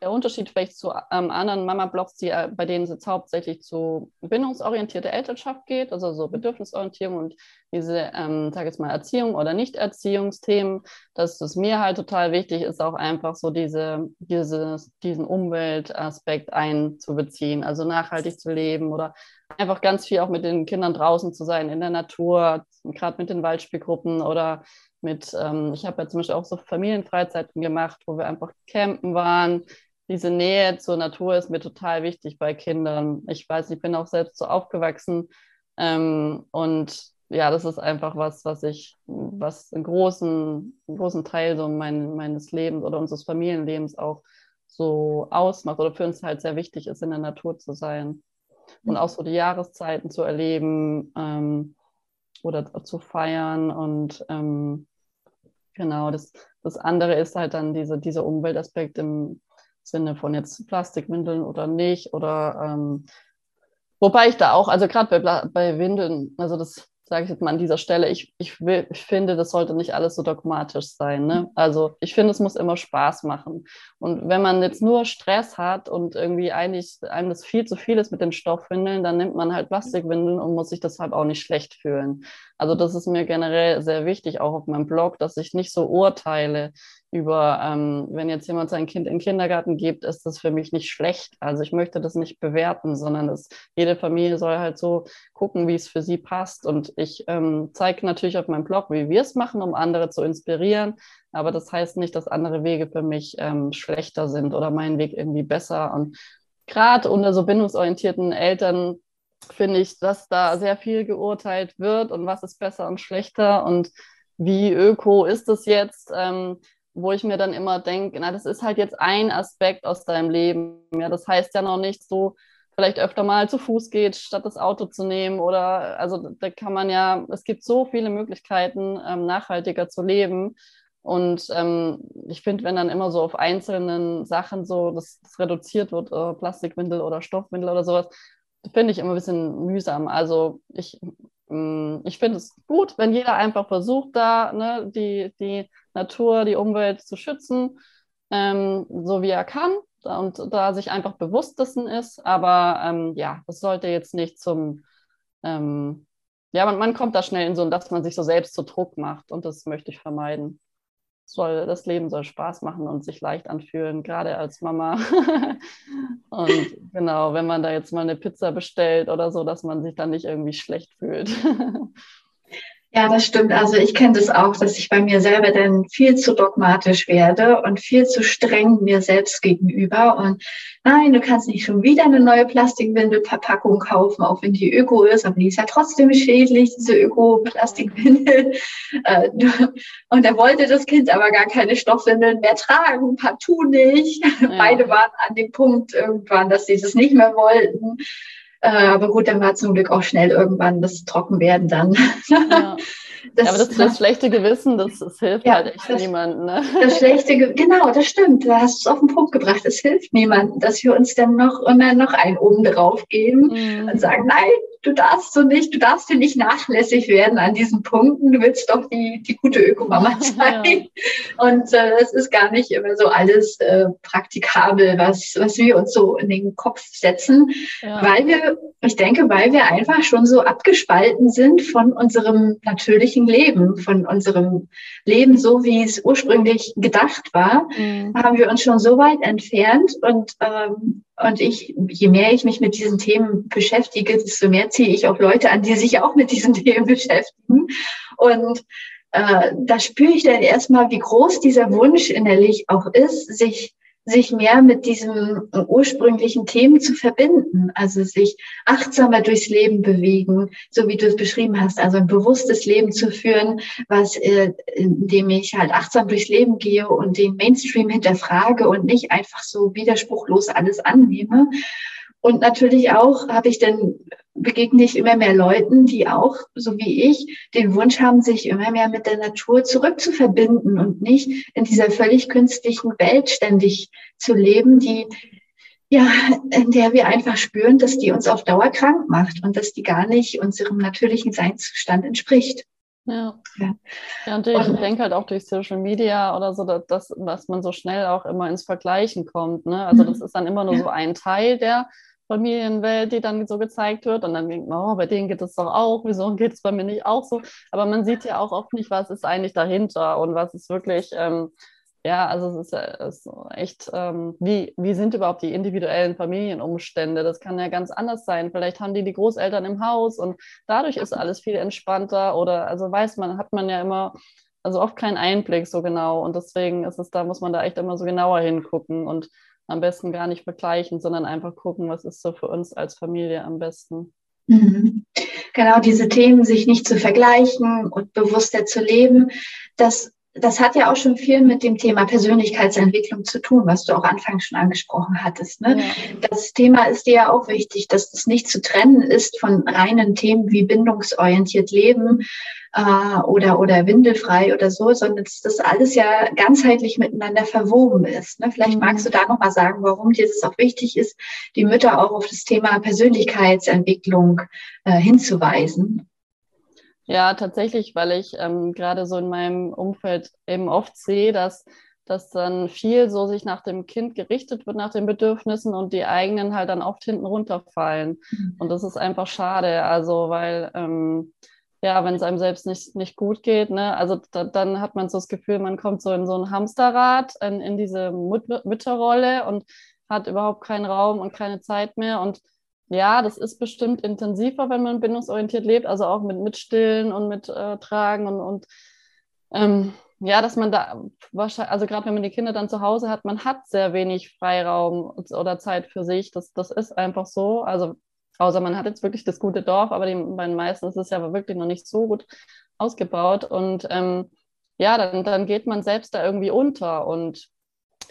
der Unterschied vielleicht zu ähm, anderen Mama-Blogs, die, äh, bei denen es jetzt hauptsächlich zu bindungsorientierter Elternschaft geht, also so Bedürfnisorientierung und diese, ähm, sage jetzt mal, Erziehung oder Nicht-Erziehungsthemen, dass es mir halt total wichtig ist, auch einfach so diese, dieses, diesen Umweltaspekt einzubeziehen, also nachhaltig zu leben oder einfach ganz viel auch mit den Kindern draußen zu sein, in der Natur, gerade mit den Waldspielgruppen oder mit, ähm, ich habe ja zum Beispiel auch so Familienfreizeiten gemacht, wo wir einfach campen waren. Diese Nähe zur Natur ist mir total wichtig bei Kindern. Ich weiß, ich bin auch selbst so aufgewachsen Ähm, und ja, das ist einfach was, was ich, was einen großen, einen großen Teil so mein, meines Lebens oder unseres Familienlebens auch so ausmacht oder für uns halt sehr wichtig ist, in der Natur zu sein. Und auch so die Jahreszeiten zu erleben ähm, oder zu feiern. Und ähm, genau, das, das andere ist halt dann diese, dieser Umweltaspekt im Sinne von jetzt Plastikwindeln oder nicht. Oder ähm, wobei ich da auch, also gerade bei, bei Windeln, also das sage ich jetzt mal an dieser Stelle, ich, ich, will, ich finde, das sollte nicht alles so dogmatisch sein. Ne? Also ich finde, es muss immer Spaß machen. Und wenn man jetzt nur Stress hat und irgendwie eigentlich einem das viel zu viel ist mit den Stoffwindeln, dann nimmt man halt Plastikwindeln und muss sich deshalb auch nicht schlecht fühlen. Also das ist mir generell sehr wichtig, auch auf meinem Blog, dass ich nicht so urteile über, ähm, wenn jetzt jemand sein Kind in den Kindergarten gibt, ist das für mich nicht schlecht. Also ich möchte das nicht bewerten, sondern das, jede Familie soll halt so gucken, wie es für sie passt. Und ich ähm, zeige natürlich auf meinem Blog, wie wir es machen, um andere zu inspirieren. Aber das heißt nicht, dass andere Wege für mich ähm, schlechter sind oder mein Weg irgendwie besser. Und gerade unter so bindungsorientierten Eltern finde ich, dass da sehr viel geurteilt wird und was ist besser und schlechter und wie öko ist es jetzt, ähm, wo ich mir dann immer denke, na, das ist halt jetzt ein Aspekt aus deinem Leben. Ja, das heißt ja noch nicht so, vielleicht öfter mal zu Fuß geht, statt das Auto zu nehmen oder also da kann man ja, es gibt so viele Möglichkeiten, ähm, nachhaltiger zu leben. Und ähm, ich finde, wenn dann immer so auf einzelnen Sachen so das, das reduziert wird, äh, Plastikwindel oder Stoffwindel oder sowas, finde ich immer ein bisschen mühsam. Also ich, mm, ich finde es gut, wenn jeder einfach versucht, da ne, die, die Natur, die Umwelt zu schützen, ähm, so wie er kann und da sich einfach bewusst dessen ist. Aber ähm, ja, das sollte jetzt nicht zum, ähm, ja, man, man kommt da schnell in so, dass man sich so selbst zu Druck macht und das möchte ich vermeiden soll, das Leben soll Spaß machen und sich leicht anfühlen, gerade als Mama. und genau, wenn man da jetzt mal eine Pizza bestellt oder so, dass man sich dann nicht irgendwie schlecht fühlt. Ja, das stimmt. Also ich kenne das auch, dass ich bei mir selber dann viel zu dogmatisch werde und viel zu streng mir selbst gegenüber. Und nein, du kannst nicht schon wieder eine neue Plastikwindelverpackung kaufen, auch wenn die Öko ist, aber die ist ja trotzdem schädlich, diese Öko-Plastikwindel. Äh, und er wollte das Kind aber gar keine Stoffwindeln mehr tragen, partout nicht. Ja. Beide waren an dem Punkt irgendwann, dass sie das nicht mehr wollten. Äh, aber gut, dann war zum Glück auch schnell irgendwann das Trockenwerden dann. Ja. Das, aber das, das schlechte Gewissen, das, das hilft ja, halt echt niemandem. Ne? Das schlechte genau, das stimmt. Da hast du es auf den Punkt gebracht. Es hilft niemandem, dass wir uns dann noch immer noch einen oben drauf geben mhm. und sagen, nein, du darfst so nicht, du darfst dir nicht nachlässig werden an diesen Punkten. Du willst doch die, die gute Ökomama sein. Ja. Und äh, es ist gar nicht immer so alles äh, praktikabel, was, was wir uns so in den Kopf setzen, ja. weil wir, ich denke, weil wir einfach schon so abgespalten sind von unserem natürlichen Leben, von unserem Leben, so wie es ursprünglich gedacht war, mhm. haben wir uns schon so weit entfernt und ähm, und ich, je mehr ich mich mit diesen Themen beschäftige, desto mehr ziehe ich auch Leute an, die sich auch mit diesen Themen beschäftigen. Und äh, da spüre ich dann erstmal, wie groß dieser Wunsch innerlich auch ist, sich sich mehr mit diesem ursprünglichen Themen zu verbinden, also sich achtsamer durchs Leben bewegen, so wie du es beschrieben hast, also ein bewusstes Leben zu führen, was äh, indem ich halt achtsam durchs Leben gehe und den Mainstream hinterfrage und nicht einfach so widerspruchlos alles annehme. Und natürlich auch habe ich dann begegne ich immer mehr Leuten, die auch, so wie ich, den Wunsch haben, sich immer mehr mit der Natur zurückzuverbinden und nicht in dieser völlig künstlichen Welt ständig zu leben, die ja, in der wir einfach spüren, dass die uns auf Dauer krank macht und dass die gar nicht unserem natürlichen Seinszustand entspricht. Ja. ja. ja und ich und, denke halt auch durch Social Media oder so, dass, dass, man so schnell auch immer ins Vergleichen kommt. Ne? Also das ist dann immer nur ja. so ein Teil der Familienwelt, die dann so gezeigt wird. Und dann denkt man, oh, bei denen geht es doch auch, wieso geht es bei mir nicht auch so? Aber man sieht ja auch oft nicht, was ist eigentlich dahinter und was ist wirklich, ähm, ja, also es ist, es ist echt, ähm, wie, wie sind überhaupt die individuellen Familienumstände? Das kann ja ganz anders sein. Vielleicht haben die die Großeltern im Haus und dadurch ist alles viel entspannter oder also weiß man, hat man ja immer also oft keinen Einblick so genau und deswegen ist es da, muss man da echt immer so genauer hingucken und am besten gar nicht vergleichen, sondern einfach gucken, was ist so für uns als Familie am besten. Mhm. genau diese Themen, sich nicht zu vergleichen und bewusster zu leben, das das hat ja auch schon viel mit dem Thema Persönlichkeitsentwicklung zu tun, was du auch anfangs schon angesprochen hattest. Ne? Ja. Das Thema ist dir ja auch wichtig, dass das nicht zu trennen ist von reinen Themen wie bindungsorientiert Leben äh, oder, oder windelfrei oder so, sondern dass das alles ja ganzheitlich miteinander verwoben ist. Ne? Vielleicht mhm. magst du da nochmal sagen, warum dir das auch wichtig ist, die Mütter auch auf das Thema Persönlichkeitsentwicklung äh, hinzuweisen. Ja, tatsächlich, weil ich ähm, gerade so in meinem Umfeld eben oft sehe, dass, dass dann viel so sich nach dem Kind gerichtet wird, nach den Bedürfnissen und die eigenen halt dann oft hinten runterfallen. Mhm. Und das ist einfach schade. Also, weil ähm, ja, wenn es einem selbst nicht, nicht gut geht, ne, also da, dann hat man so das Gefühl, man kommt so in so ein Hamsterrad, in, in diese Mütterrolle und hat überhaupt keinen Raum und keine Zeit mehr. Und ja, das ist bestimmt intensiver, wenn man bindungsorientiert lebt, also auch mit, mit Stillen und mit äh, Tragen und, und ähm, ja, dass man da wahrscheinlich, also gerade wenn man die Kinder dann zu Hause hat, man hat sehr wenig Freiraum oder Zeit für sich. Das, das ist einfach so. Also außer man hat jetzt wirklich das gute Dorf, aber die, bei den meisten ist es ja wirklich noch nicht so gut ausgebaut. Und ähm, ja, dann, dann geht man selbst da irgendwie unter. Und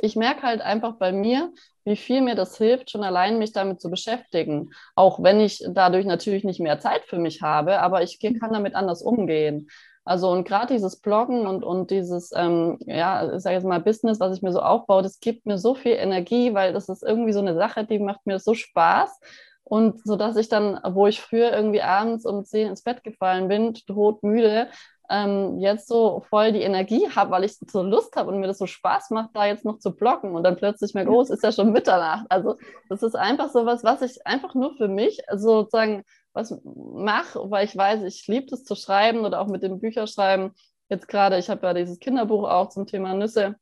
ich merke halt einfach bei mir, wie viel mir das hilft, schon allein mich damit zu beschäftigen. Auch wenn ich dadurch natürlich nicht mehr Zeit für mich habe, aber ich kann damit anders umgehen. Also und gerade dieses Bloggen und, und dieses, ähm, ja, ich sage jetzt mal Business, was ich mir so aufbaue, das gibt mir so viel Energie, weil das ist irgendwie so eine Sache, die macht mir so Spaß. Und so dass ich dann, wo ich früher irgendwie abends um 10 ins Bett gefallen bin, todmüde, ähm, jetzt so voll die Energie habe, weil ich so Lust habe und mir das so Spaß macht, da jetzt noch zu blocken und dann plötzlich mehr groß ist ja schon Mitternacht. Also das ist einfach so was, was ich einfach nur für mich sozusagen was mache, weil ich weiß, ich liebe es zu schreiben oder auch mit dem Bücherschreiben. Jetzt gerade, ich habe ja dieses Kinderbuch auch zum Thema Nüsse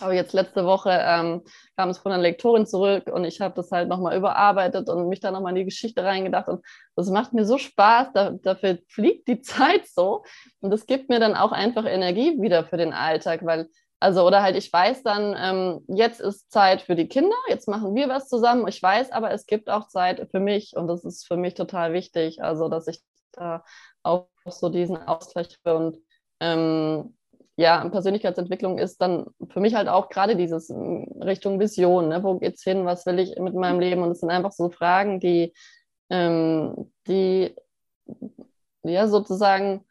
aber jetzt letzte Woche ähm, kam es von einer Lektorin zurück und ich habe das halt nochmal überarbeitet und mich da nochmal in die Geschichte reingedacht. Und das macht mir so Spaß, da, dafür fliegt die Zeit so. Und das gibt mir dann auch einfach Energie wieder für den Alltag, weil, also, oder halt, ich weiß dann, ähm, jetzt ist Zeit für die Kinder, jetzt machen wir was zusammen. Ich weiß aber, es gibt auch Zeit für mich und das ist für mich total wichtig. Also, dass ich da auch so diesen Ausgleich und ähm, ja, Persönlichkeitsentwicklung ist dann für mich halt auch gerade dieses mm, Richtung Vision. Ne? Wo geht's hin? Was will ich mit meinem Leben? Und es sind einfach so Fragen, die, ähm, die ja sozusagen,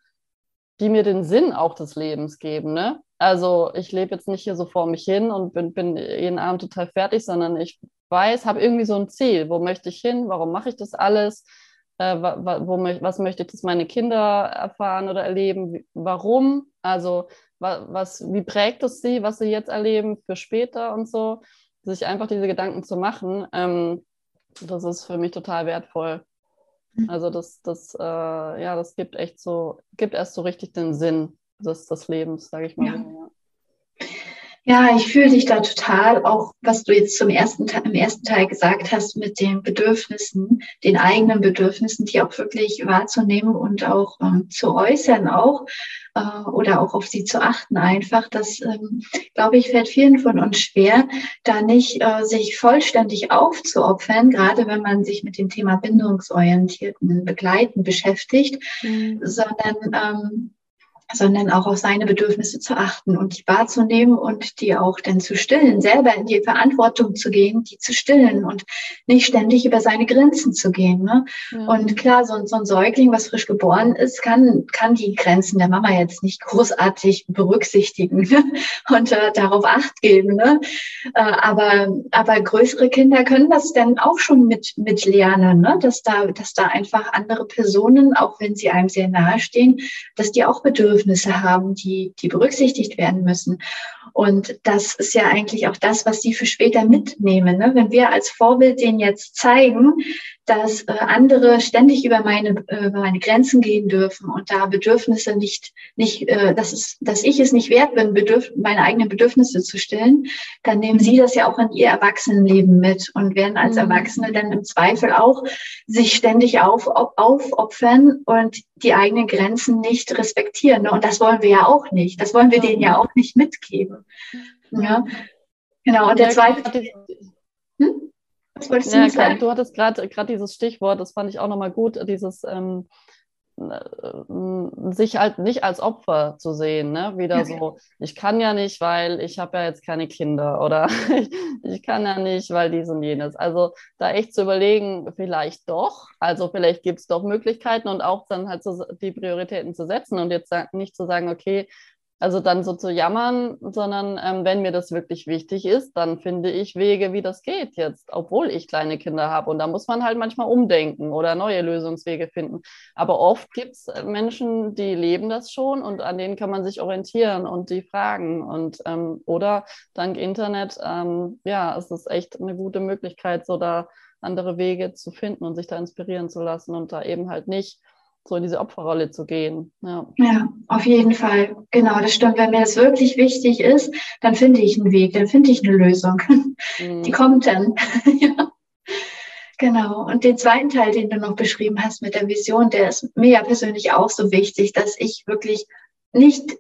die mir den Sinn auch des Lebens geben. Ne? Also ich lebe jetzt nicht hier so vor mich hin und bin, bin jeden Abend total fertig, sondern ich weiß, habe irgendwie so ein Ziel. Wo möchte ich hin? Warum mache ich das alles? Äh, wo, was möchte ich, dass meine Kinder erfahren oder erleben? Warum? Also was, wie prägt es sie, was sie jetzt erleben für später und so, sich einfach diese Gedanken zu machen, ähm, das ist für mich total wertvoll. Mhm. Also das, das, äh, ja, das gibt echt so, gibt erst so richtig den Sinn des, des Lebens, sage ich mal. Ja. Ja, ich fühle dich da total, auch was du jetzt zum ersten im ersten Teil gesagt hast mit den Bedürfnissen, den eigenen Bedürfnissen, die auch wirklich wahrzunehmen und auch ähm, zu äußern auch oder auch auf sie zu achten einfach. Das, ähm, glaube ich, fällt vielen von uns schwer, da nicht äh, sich vollständig aufzuopfern, gerade wenn man sich mit dem Thema bindungsorientierten Begleiten beschäftigt, mhm. sondern ähm, sondern auch auf seine Bedürfnisse zu achten und die wahrzunehmen und die auch dann zu stillen, selber in die Verantwortung zu gehen, die zu stillen und nicht ständig über seine Grenzen zu gehen. Ne? Ja. Und klar, so, so, ein Säugling, was frisch geboren ist, kann, kann die Grenzen der Mama jetzt nicht großartig berücksichtigen ne? und äh, darauf acht geben. Ne? Äh, aber, aber größere Kinder können das dann auch schon mit, mit lernen, ne? dass, da, dass da einfach andere Personen, auch wenn sie einem sehr nahe stehen, dass die auch Bedürfnisse Bedürfnisse haben, die, die berücksichtigt werden müssen. Und das ist ja eigentlich auch das, was sie für später mitnehmen. Ne? Wenn wir als Vorbild denen jetzt zeigen, dass äh, andere ständig über meine, äh, über meine Grenzen gehen dürfen und da Bedürfnisse nicht, nicht äh, dass, es, dass ich es nicht wert bin, bedürf, meine eigenen Bedürfnisse zu stillen, dann nehmen sie das ja auch in ihr Erwachsenenleben mit und werden als mhm. Erwachsene dann im Zweifel auch sich ständig auf, auf, aufopfern und die eigenen Grenzen nicht respektieren. Ne? Und das wollen wir ja auch nicht. Das wollen wir denen ja auch nicht mitgeben. Ja, genau. Und der zweite. Was ja, sagen? Du hattest gerade dieses Stichwort, das fand ich auch nochmal gut, dieses, ähm, äh, sich halt nicht als Opfer zu sehen, ne? Wieder so, ich kann ja nicht, weil ich habe ja jetzt keine Kinder oder ich, ich kann ja nicht, weil dies und jenes. Also da echt zu überlegen, vielleicht doch, also vielleicht gibt es doch Möglichkeiten und auch dann halt so die Prioritäten zu setzen und jetzt nicht zu sagen, okay, also dann so zu jammern, sondern ähm, wenn mir das wirklich wichtig ist, dann finde ich Wege, wie das geht jetzt, obwohl ich kleine Kinder habe. Und da muss man halt manchmal umdenken oder neue Lösungswege finden. Aber oft gibt es äh, Menschen, die leben das schon und an denen kann man sich orientieren und die fragen. Und ähm, oder dank Internet, ähm, ja, es ist echt eine gute Möglichkeit, so da andere Wege zu finden und sich da inspirieren zu lassen und da eben halt nicht so in diese Opferrolle zu gehen. Ja. ja, auf jeden Fall. Genau, das stimmt. Wenn mir das wirklich wichtig ist, dann finde ich einen Weg, dann finde ich eine Lösung. Mhm. Die kommt dann. ja. Genau. Und den zweiten Teil, den du noch beschrieben hast mit der Vision, der ist mir ja persönlich auch so wichtig, dass ich wirklich nicht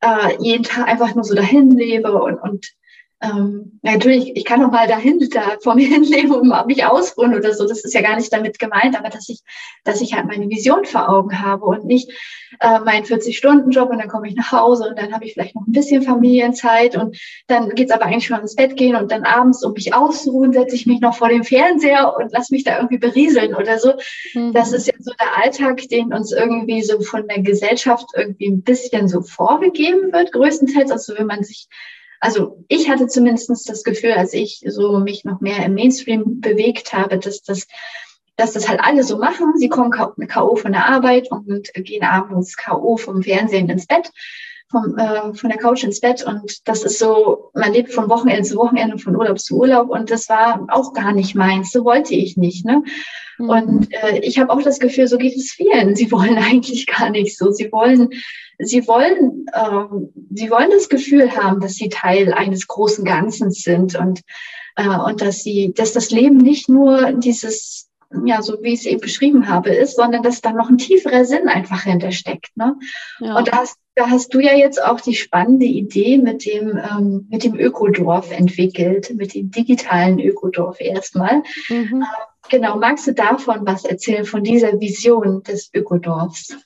äh, jeden Tag einfach nur so dahin lebe und, und ähm, natürlich, ich kann auch mal dahin da vor mir hinleben und mich ausruhen oder so. Das ist ja gar nicht damit gemeint, aber dass ich, dass ich halt meine Vision vor Augen habe und nicht äh, meinen 40-Stunden-Job und dann komme ich nach Hause und dann habe ich vielleicht noch ein bisschen Familienzeit und dann geht's aber eigentlich schon ins Bett gehen und dann abends, um mich auszuruhen, setze ich mich noch vor dem Fernseher und lass mich da irgendwie berieseln oder so. Mhm. Das ist ja so der Alltag, den uns irgendwie so von der Gesellschaft irgendwie ein bisschen so vorgegeben wird, größtenteils. Also wenn man sich also ich hatte zumindest das Gefühl, als ich so mich noch mehr im Mainstream bewegt habe, dass das dass das halt alle so machen. Sie kommen K.O. von der Arbeit und gehen abends K.O. vom Fernsehen ins Bett, vom, äh, von der Couch ins Bett. Und das ist so, man lebt von Wochenende zu Wochenende, von Urlaub zu Urlaub. Und das war auch gar nicht meins. So wollte ich nicht. Ne? Mhm. Und äh, ich habe auch das Gefühl, so geht es vielen. Sie wollen eigentlich gar nicht so. Sie wollen sie wollen, ähm, sie wollen das Gefühl haben, dass sie Teil eines großen Ganzen sind und, äh, und dass sie, dass das Leben nicht nur dieses, ja, so wie ich es eben beschrieben habe, ist, sondern dass da noch ein tieferer Sinn einfach hintersteckt. Ne? Ja. Und da hast, da hast du ja jetzt auch die spannende Idee mit dem, ähm, mit dem Ökodorf entwickelt, mit dem digitalen Ökodorf erstmal. Mhm. Äh, genau, magst du davon was erzählen, von dieser Vision des Ökodorfs?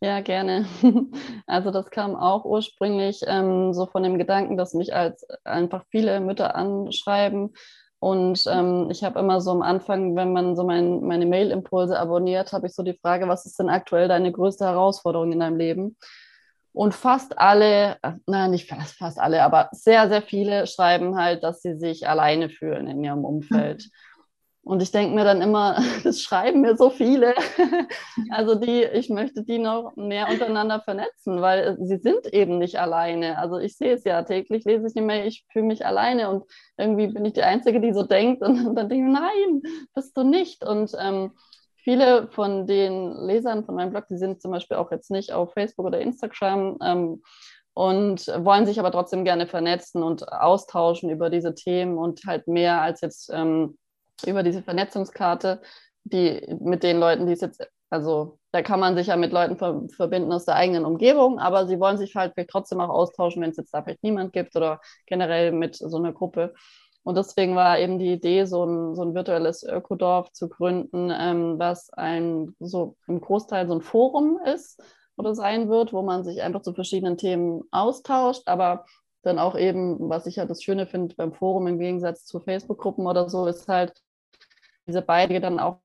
Ja, gerne. Also das kam auch ursprünglich ähm, so von dem Gedanken, dass mich als einfach viele Mütter anschreiben. Und ähm, ich habe immer so am Anfang, wenn man so mein, meine Mail-Impulse abonniert, habe ich so die Frage, was ist denn aktuell deine größte Herausforderung in deinem Leben? Und fast alle, äh, nein, nicht fast, fast alle, aber sehr, sehr viele schreiben halt, dass sie sich alleine fühlen in ihrem Umfeld. Mhm. Und ich denke mir dann immer, das schreiben mir so viele. Also die, ich möchte die noch mehr untereinander vernetzen, weil sie sind eben nicht alleine. Also ich sehe es ja täglich, lese ich nicht mehr, ich fühle mich alleine und irgendwie bin ich die Einzige, die so denkt und, dann denke ich, nein, bist du nicht. Und ähm, viele von den Lesern von meinem Blog, die sind zum Beispiel auch jetzt nicht auf Facebook oder Instagram. Ähm, und wollen sich aber trotzdem gerne vernetzen und austauschen über diese Themen und halt mehr als jetzt ähm, über diese Vernetzungskarte, die mit den Leuten, die es jetzt, also da kann man sich ja mit Leuten ver verbinden aus der eigenen Umgebung, aber sie wollen sich halt trotzdem auch austauschen, wenn es jetzt da vielleicht niemand gibt oder generell mit so einer Gruppe. Und deswegen war eben die Idee, so ein, so ein virtuelles Ökodorf zu gründen, ähm, was ein so im Großteil so ein Forum ist oder sein wird, wo man sich einfach zu verschiedenen Themen austauscht, aber dann auch eben, was ich halt das Schöne finde beim Forum im Gegensatz zu Facebook-Gruppen oder so, ist halt, diese Beiträge dann auch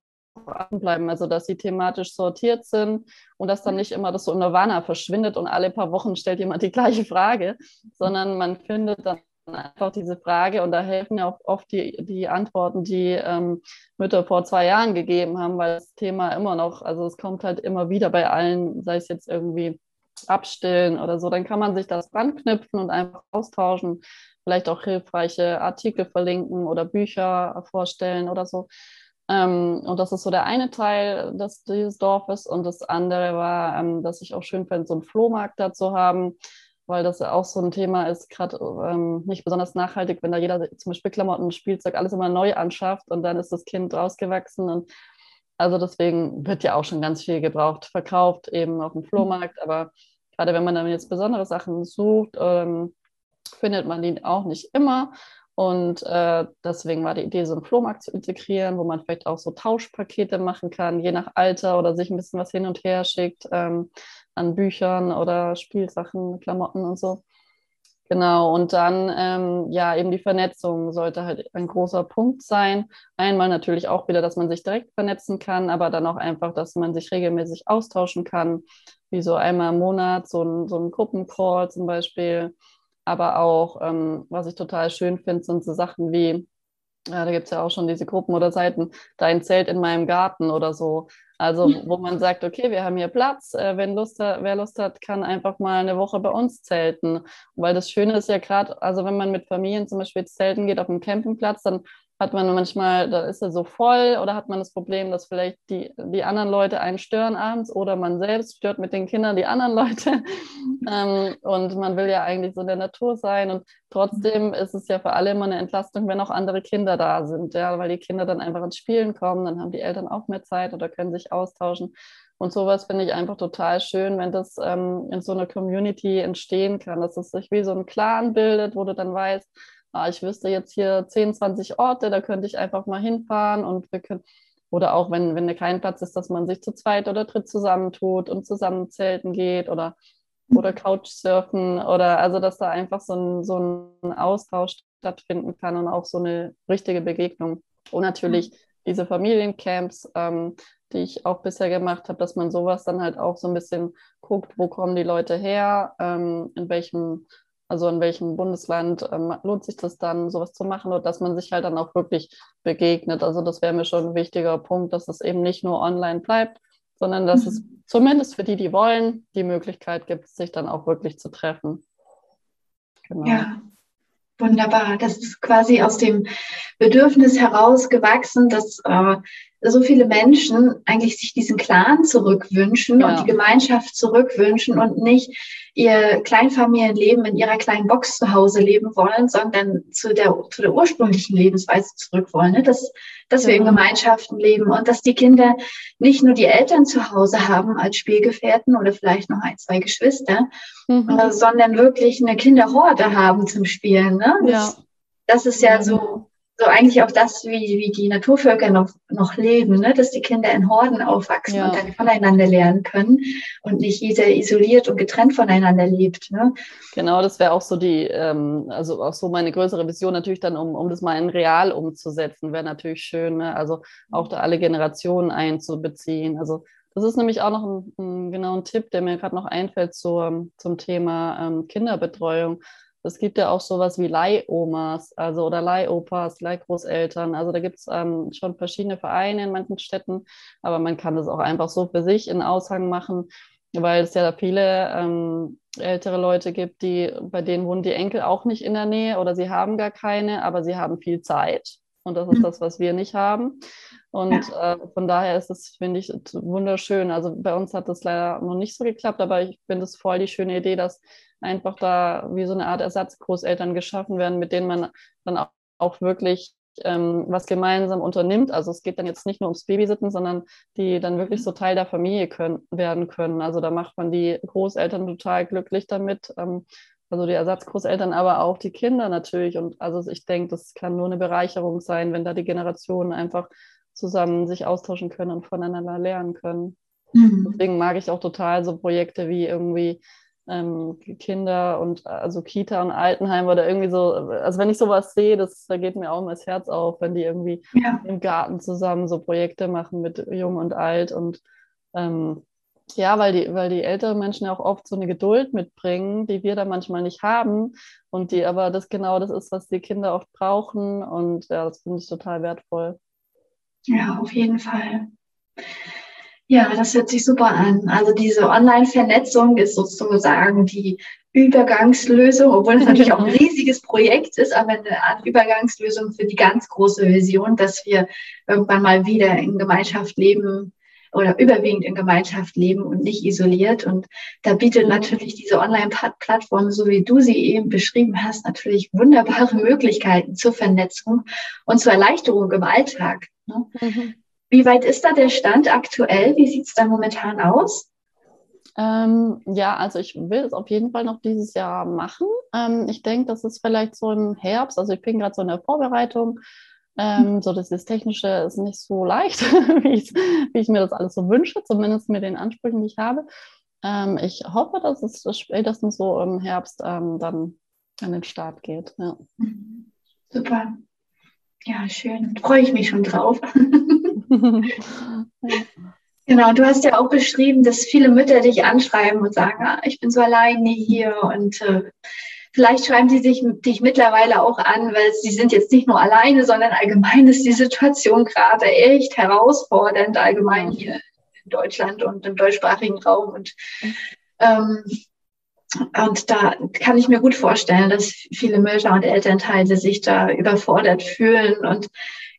bleiben, also dass sie thematisch sortiert sind und dass dann nicht immer das so im Nirvana verschwindet und alle paar Wochen stellt jemand die gleiche Frage, sondern man findet dann einfach diese Frage und da helfen ja auch oft die, die Antworten, die ähm, Mütter vor zwei Jahren gegeben haben, weil das Thema immer noch, also es kommt halt immer wieder bei allen, sei es jetzt irgendwie abstillen oder so, dann kann man sich das ranknüpfen und einfach austauschen vielleicht auch hilfreiche Artikel verlinken oder Bücher vorstellen oder so. Ähm, und das ist so der eine Teil des, dieses Dorfes. Und das andere war, ähm, dass ich auch schön fände, so einen Flohmarkt da zu haben, weil das ja auch so ein Thema ist, gerade ähm, nicht besonders nachhaltig, wenn da jeder zum Beispiel Klamotten, Spielzeug, alles immer neu anschafft und dann ist das Kind rausgewachsen. Und also deswegen wird ja auch schon ganz viel gebraucht, verkauft eben auf dem Flohmarkt. Aber gerade wenn man dann jetzt besondere Sachen sucht, ähm, findet man die auch nicht immer. Und äh, deswegen war die Idee, so einen Flohmarkt zu integrieren, wo man vielleicht auch so Tauschpakete machen kann, je nach Alter oder sich ein bisschen was hin und her schickt ähm, an Büchern oder Spielsachen, Klamotten und so. Genau, und dann, ähm, ja, eben die Vernetzung sollte halt ein großer Punkt sein. Einmal natürlich auch wieder, dass man sich direkt vernetzen kann, aber dann auch einfach, dass man sich regelmäßig austauschen kann, wie so einmal im Monat, so ein, so ein Gruppencall zum Beispiel. Aber auch, ähm, was ich total schön finde, sind so Sachen wie, ja, da gibt es ja auch schon diese Gruppen oder Seiten, dein Zelt in meinem Garten oder so. Also wo man sagt, okay, wir haben hier Platz, äh, wenn Lust wer Lust hat, kann einfach mal eine Woche bei uns zelten. Weil das Schöne ist ja gerade, also wenn man mit Familien zum Beispiel zelten geht auf einem Campingplatz, dann hat man manchmal, da ist er so voll oder hat man das Problem, dass vielleicht die, die anderen Leute einen stören abends oder man selbst stört mit den Kindern die anderen Leute. ähm, und man will ja eigentlich so in der Natur sein. Und trotzdem ist es ja für alle immer eine Entlastung, wenn auch andere Kinder da sind, ja, weil die Kinder dann einfach ins Spielen kommen, dann haben die Eltern auch mehr Zeit oder können sich austauschen. Und sowas finde ich einfach total schön, wenn das ähm, in so einer Community entstehen kann, dass es sich wie so ein Clan bildet, wo du dann weißt, ah, ich wüsste jetzt hier 10, 20 Orte, da könnte ich einfach mal hinfahren und wir können, oder auch wenn, wenn kein Platz ist, dass man sich zu zweit oder dritt zusammentut und zusammen zelten geht oder, oder Couchsurfen oder also, dass da einfach so ein, so ein Austausch stattfinden kann und auch so eine richtige Begegnung. Und natürlich mhm. diese Familiencamps, ähm, die ich auch bisher gemacht habe, dass man sowas dann halt auch so ein bisschen guckt, wo kommen die Leute her, ähm, in welchem also in welchem Bundesland ähm, lohnt sich das dann, sowas zu machen oder dass man sich halt dann auch wirklich begegnet. Also das wäre mir schon ein wichtiger Punkt, dass es eben nicht nur online bleibt, sondern dass mhm. es zumindest für die, die wollen, die Möglichkeit gibt, sich dann auch wirklich zu treffen. Genau. Ja, wunderbar. Das ist quasi aus dem Bedürfnis herausgewachsen, dass äh, so viele Menschen eigentlich sich diesen Clan zurückwünschen ja. und die Gemeinschaft zurückwünschen und nicht ihr Kleinfamilienleben in ihrer kleinen Box zu Hause leben wollen, sondern zu der, zu der ursprünglichen Lebensweise zurück wollen. Ne? Dass, dass wir in genau. Gemeinschaften leben und dass die Kinder nicht nur die Eltern zu Hause haben als Spielgefährten oder vielleicht noch ein, zwei Geschwister, mhm. äh, sondern wirklich eine Kinderhorde haben zum Spielen. Ne? Das, ja. das ist ja so so eigentlich auch das, wie, wie die Naturvölker noch, noch leben, ne? dass die Kinder in Horden aufwachsen ja. und dann voneinander lernen können und nicht jeder isoliert und getrennt voneinander lebt. Ne? Genau, das wäre auch so die, ähm, also auch so meine größere Vision natürlich dann, um, um das mal in real umzusetzen, wäre natürlich schön, ne? also auch da alle Generationen einzubeziehen. Also das ist nämlich auch noch ein, ein genau ein Tipp, der mir gerade noch einfällt zur, zum Thema ähm, Kinderbetreuung. Es gibt ja auch sowas wie Leihomas, also oder Leihopas, Leihgroßeltern. Also da gibt es ähm, schon verschiedene Vereine in manchen Städten, aber man kann das auch einfach so für sich in Aushang machen, weil es ja da viele ähm, ältere Leute gibt, die, bei denen wohnen die Enkel auch nicht in der Nähe oder sie haben gar keine, aber sie haben viel Zeit. Und das ist mhm. das, was wir nicht haben. Und ja. äh, von daher ist es, finde ich, wunderschön. Also bei uns hat das leider noch nicht so geklappt, aber ich finde es voll die schöne Idee, dass einfach da wie so eine Art Ersatzgroßeltern geschaffen werden, mit denen man dann auch, auch wirklich ähm, was gemeinsam unternimmt. Also es geht dann jetzt nicht nur ums Babysitten, sondern die dann wirklich mhm. so Teil der Familie können, werden können. Also da macht man die Großeltern total glücklich damit. Ähm, also die Ersatzgroßeltern, aber auch die Kinder natürlich. Und also ich denke, das kann nur eine Bereicherung sein, wenn da die Generationen einfach zusammen sich austauschen können und voneinander lernen können. Mhm. Deswegen mag ich auch total so Projekte wie irgendwie ähm, Kinder und also Kita und Altenheim oder irgendwie so, also wenn ich sowas sehe, das, da geht mir auch immer das Herz auf, wenn die irgendwie ja. im Garten zusammen so Projekte machen mit Jung und Alt und ähm, ja, weil die, weil die älteren Menschen ja auch oft so eine Geduld mitbringen, die wir da manchmal nicht haben und die aber das genau das ist, was die Kinder oft brauchen und ja, das finde ich total wertvoll. Ja, auf jeden Fall. Ja, das hört sich super an. Also diese Online-Vernetzung ist sozusagen die Übergangslösung, obwohl es natürlich auch ein riesiges Projekt ist, aber eine Art Übergangslösung für die ganz große Vision, dass wir irgendwann mal wieder in Gemeinschaft leben oder überwiegend in Gemeinschaft leben und nicht isoliert. Und da bietet natürlich diese Online-Plattform, so wie du sie eben beschrieben hast, natürlich wunderbare Möglichkeiten zur Vernetzung und zur Erleichterung im Alltag. Ne? Mhm. Wie weit ist da der Stand aktuell? Wie sieht es da momentan aus? Ähm, ja, also ich will es auf jeden Fall noch dieses Jahr machen. Ähm, ich denke, das ist vielleicht so im Herbst. Also ich bin gerade so in der Vorbereitung. Ähm, so das, das Technische ist nicht so leicht, wie, wie, ich mir das alles so wünsche, zumindest mit den Ansprüchen, die ich habe. Ähm, ich hoffe, dass es spätestens so im Herbst ähm, dann an den Start geht. Ja. Super. Ja, schön. Freue ich mich schon drauf. Genau, du hast ja auch beschrieben, dass viele Mütter dich anschreiben und sagen, ah, ich bin so alleine hier und äh, vielleicht schreiben sie sich, dich mittlerweile auch an, weil sie sind jetzt nicht nur alleine, sondern allgemein ist die Situation gerade echt herausfordernd, allgemein hier in Deutschland und im deutschsprachigen Raum. Und, ähm, und da kann ich mir gut vorstellen, dass viele Mütter und Elternteile sich da überfordert fühlen und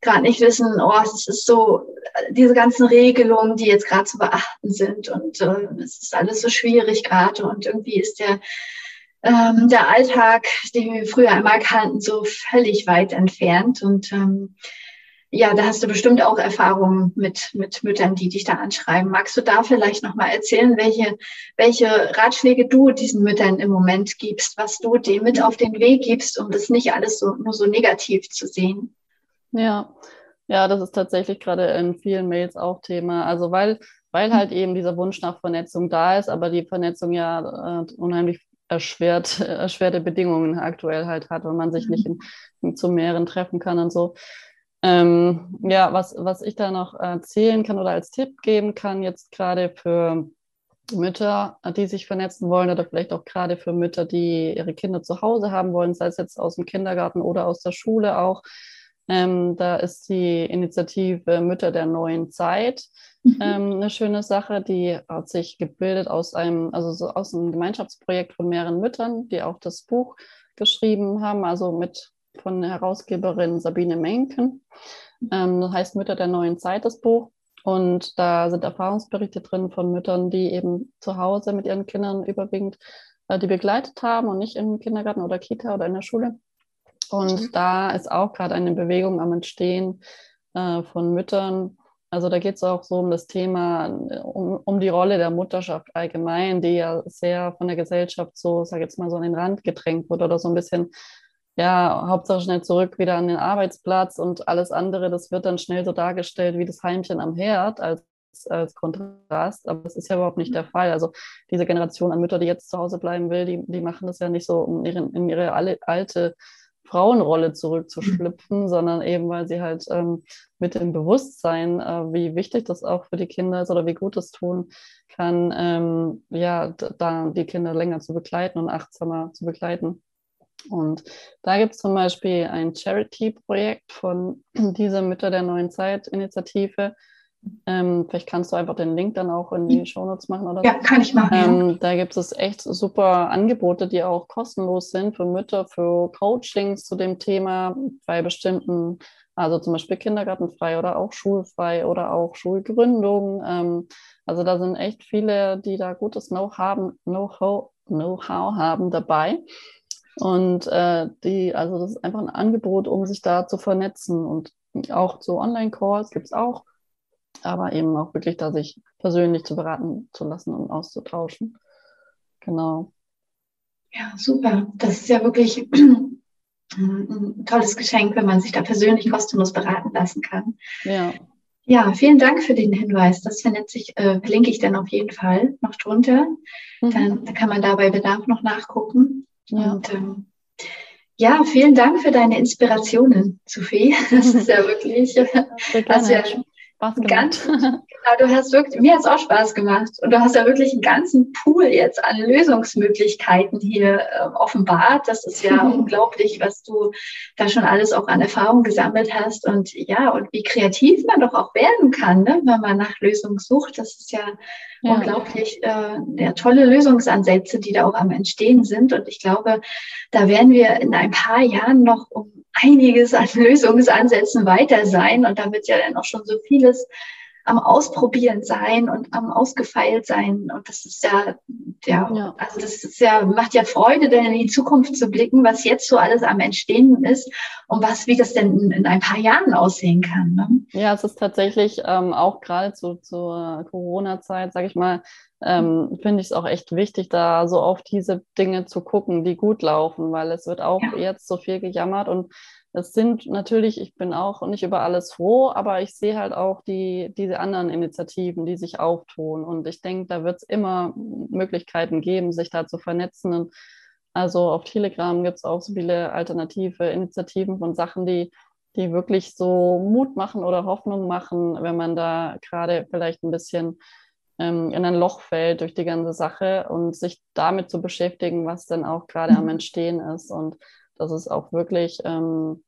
gerade nicht wissen, oh, es ist so, diese ganzen Regelungen, die jetzt gerade zu beachten sind und äh, es ist alles so schwierig gerade und irgendwie ist der, ähm, der Alltag, den wir früher einmal kannten, so völlig weit entfernt und ähm, ja, da hast du bestimmt auch Erfahrungen mit, mit Müttern, die dich da anschreiben. Magst du da vielleicht nochmal erzählen, welche, welche Ratschläge du diesen Müttern im Moment gibst, was du dem mit auf den Weg gibst, um das nicht alles so, nur so negativ zu sehen? Ja, ja, das ist tatsächlich gerade in vielen Mails auch Thema. Also weil, weil halt eben dieser Wunsch nach Vernetzung da ist, aber die Vernetzung ja äh, unheimlich erschwert, erschwerte Bedingungen aktuell halt hat, wenn man sich nicht in, in zu mehreren treffen kann und so. Ähm, ja, was, was ich da noch erzählen kann oder als Tipp geben kann, jetzt gerade für Mütter, die sich vernetzen wollen oder vielleicht auch gerade für Mütter, die ihre Kinder zu Hause haben wollen, sei es jetzt aus dem Kindergarten oder aus der Schule auch, ähm, da ist die Initiative Mütter der neuen Zeit mhm. ähm, eine schöne Sache. Die hat sich gebildet aus einem, also so aus einem Gemeinschaftsprojekt von mehreren Müttern, die auch das Buch geschrieben haben, also mit von der Herausgeberin Sabine Menken. Ähm, das heißt Mütter der neuen Zeit, das Buch. Und da sind Erfahrungsberichte drin von Müttern, die eben zu Hause mit ihren Kindern überwiegend äh, die begleitet haben und nicht im Kindergarten oder Kita oder in der Schule. Und mhm. da ist auch gerade eine Bewegung am Entstehen äh, von Müttern. Also da geht es auch so um das Thema, um, um die Rolle der Mutterschaft allgemein, die ja sehr von der Gesellschaft so, sag jetzt mal, so an den Rand gedrängt wurde oder so ein bisschen, ja, Hauptsache schnell zurück wieder an den Arbeitsplatz und alles andere, das wird dann schnell so dargestellt wie das Heimchen am Herd als als Kontrast, aber das ist ja überhaupt nicht der Fall. Also diese Generation an Mütter, die jetzt zu Hause bleiben will, die, die machen das ja nicht so, um ihre, in ihre alte Frauenrolle zurückzuschlüpfen, mhm. sondern eben, weil sie halt ähm, mit dem Bewusstsein, äh, wie wichtig das auch für die Kinder ist oder wie gut es tun kann, ähm, ja, da die Kinder länger zu begleiten und achtsamer zu begleiten. Und da gibt es zum Beispiel ein Charity-Projekt von dieser Mütter der neuen Zeit-Initiative, ähm, vielleicht kannst du einfach den Link dann auch in die Shownotes machen oder Ja, kann ich machen. Ähm. Da gibt es echt super Angebote, die auch kostenlos sind für Mütter, für Coachings zu dem Thema bei bestimmten, also zum Beispiel kindergartenfrei oder auch schulfrei oder auch Schulgründung. Ähm, also da sind echt viele, die da gutes Know-how Know Know haben dabei. Und äh, die, also das ist einfach ein Angebot, um sich da zu vernetzen. Und auch zu Online-Calls gibt es auch aber eben auch wirklich da sich persönlich zu beraten zu lassen und auszutauschen. Genau. Ja, super. Das ist ja wirklich ein tolles Geschenk, wenn man sich da persönlich kostenlos beraten lassen kann. Ja. Ja, vielen Dank für den Hinweis. Das vernetze ich, äh, verlinke ich dann auf jeden Fall noch drunter. Mhm. Dann, dann, kann man da bei Bedarf noch nachgucken. Ja. Und ähm, ja, vielen Dank für deine Inspirationen, Sophie. Das ist ja wirklich, äh, hast ja Spaß gemacht. Ganz, genau, du hast wirklich, mir hat es auch Spaß gemacht. Und du hast ja wirklich einen ganzen Pool jetzt an Lösungsmöglichkeiten hier äh, offenbart. Das ist ja unglaublich, was du da schon alles auch an Erfahrung gesammelt hast. Und ja, und wie kreativ man doch auch werden kann, ne, wenn man nach Lösungen sucht. Das ist ja, ja. unglaublich äh, ja, tolle Lösungsansätze, die da auch am Entstehen sind. Und ich glaube, da werden wir in ein paar Jahren noch um einiges an Lösungsansätzen weiter sein. Und da wird ja dann auch schon so vieles am Ausprobieren sein und am Ausgefeilt sein. Und das ist ja, ja, ja, also das ist ja, macht ja Freude, denn in die Zukunft zu blicken, was jetzt so alles am Entstehen ist und was, wie das denn in, in ein paar Jahren aussehen kann. Ne? Ja, es ist tatsächlich ähm, auch gerade zu, zur Corona-Zeit, sage ich mal, ähm, finde ich es auch echt wichtig, da so auf diese Dinge zu gucken, die gut laufen, weil es wird auch ja. jetzt so viel gejammert und es sind natürlich, ich bin auch nicht über alles froh, aber ich sehe halt auch die, diese anderen Initiativen, die sich auftun. Und ich denke, da wird es immer Möglichkeiten geben, sich da zu vernetzen. Und also auf Telegram gibt es auch so viele alternative Initiativen von Sachen, die, die wirklich so Mut machen oder Hoffnung machen, wenn man da gerade vielleicht ein bisschen ähm, in ein Loch fällt durch die ganze Sache und sich damit zu beschäftigen, was denn auch gerade am mhm. Entstehen ist. Und dass es auch wirklich ähm,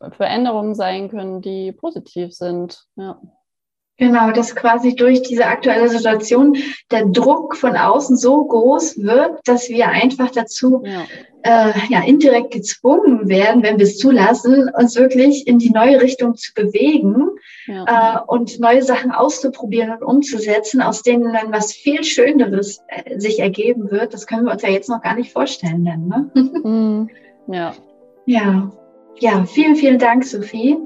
Veränderungen sein können, die positiv sind. Ja. Genau, dass quasi durch diese aktuelle Situation der Druck von außen so groß wird, dass wir einfach dazu ja. Äh, ja, indirekt gezwungen werden, wenn wir es zulassen, uns wirklich in die neue Richtung zu bewegen ja. äh, und neue Sachen auszuprobieren und umzusetzen, aus denen dann was viel Schöneres äh, sich ergeben wird. Das können wir uns ja jetzt noch gar nicht vorstellen. Dann, ne? Mhm. Ja. Ja. Ja, vielen, vielen Dank, Sophie,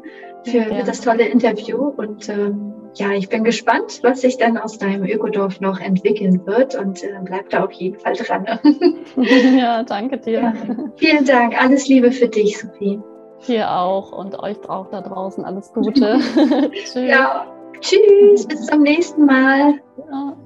für, ja. für das tolle Interview. Und ähm, ja, ich bin gespannt, was sich dann aus deinem Ökodorf noch entwickeln wird und äh, bleib da auf jeden Fall dran. ja, danke dir. Ja, vielen Dank. Alles Liebe für dich, Sophie. Hier auch und euch auch da draußen alles Gute. Tschüss. Ja, tschüss. Bis zum nächsten Mal. Ja.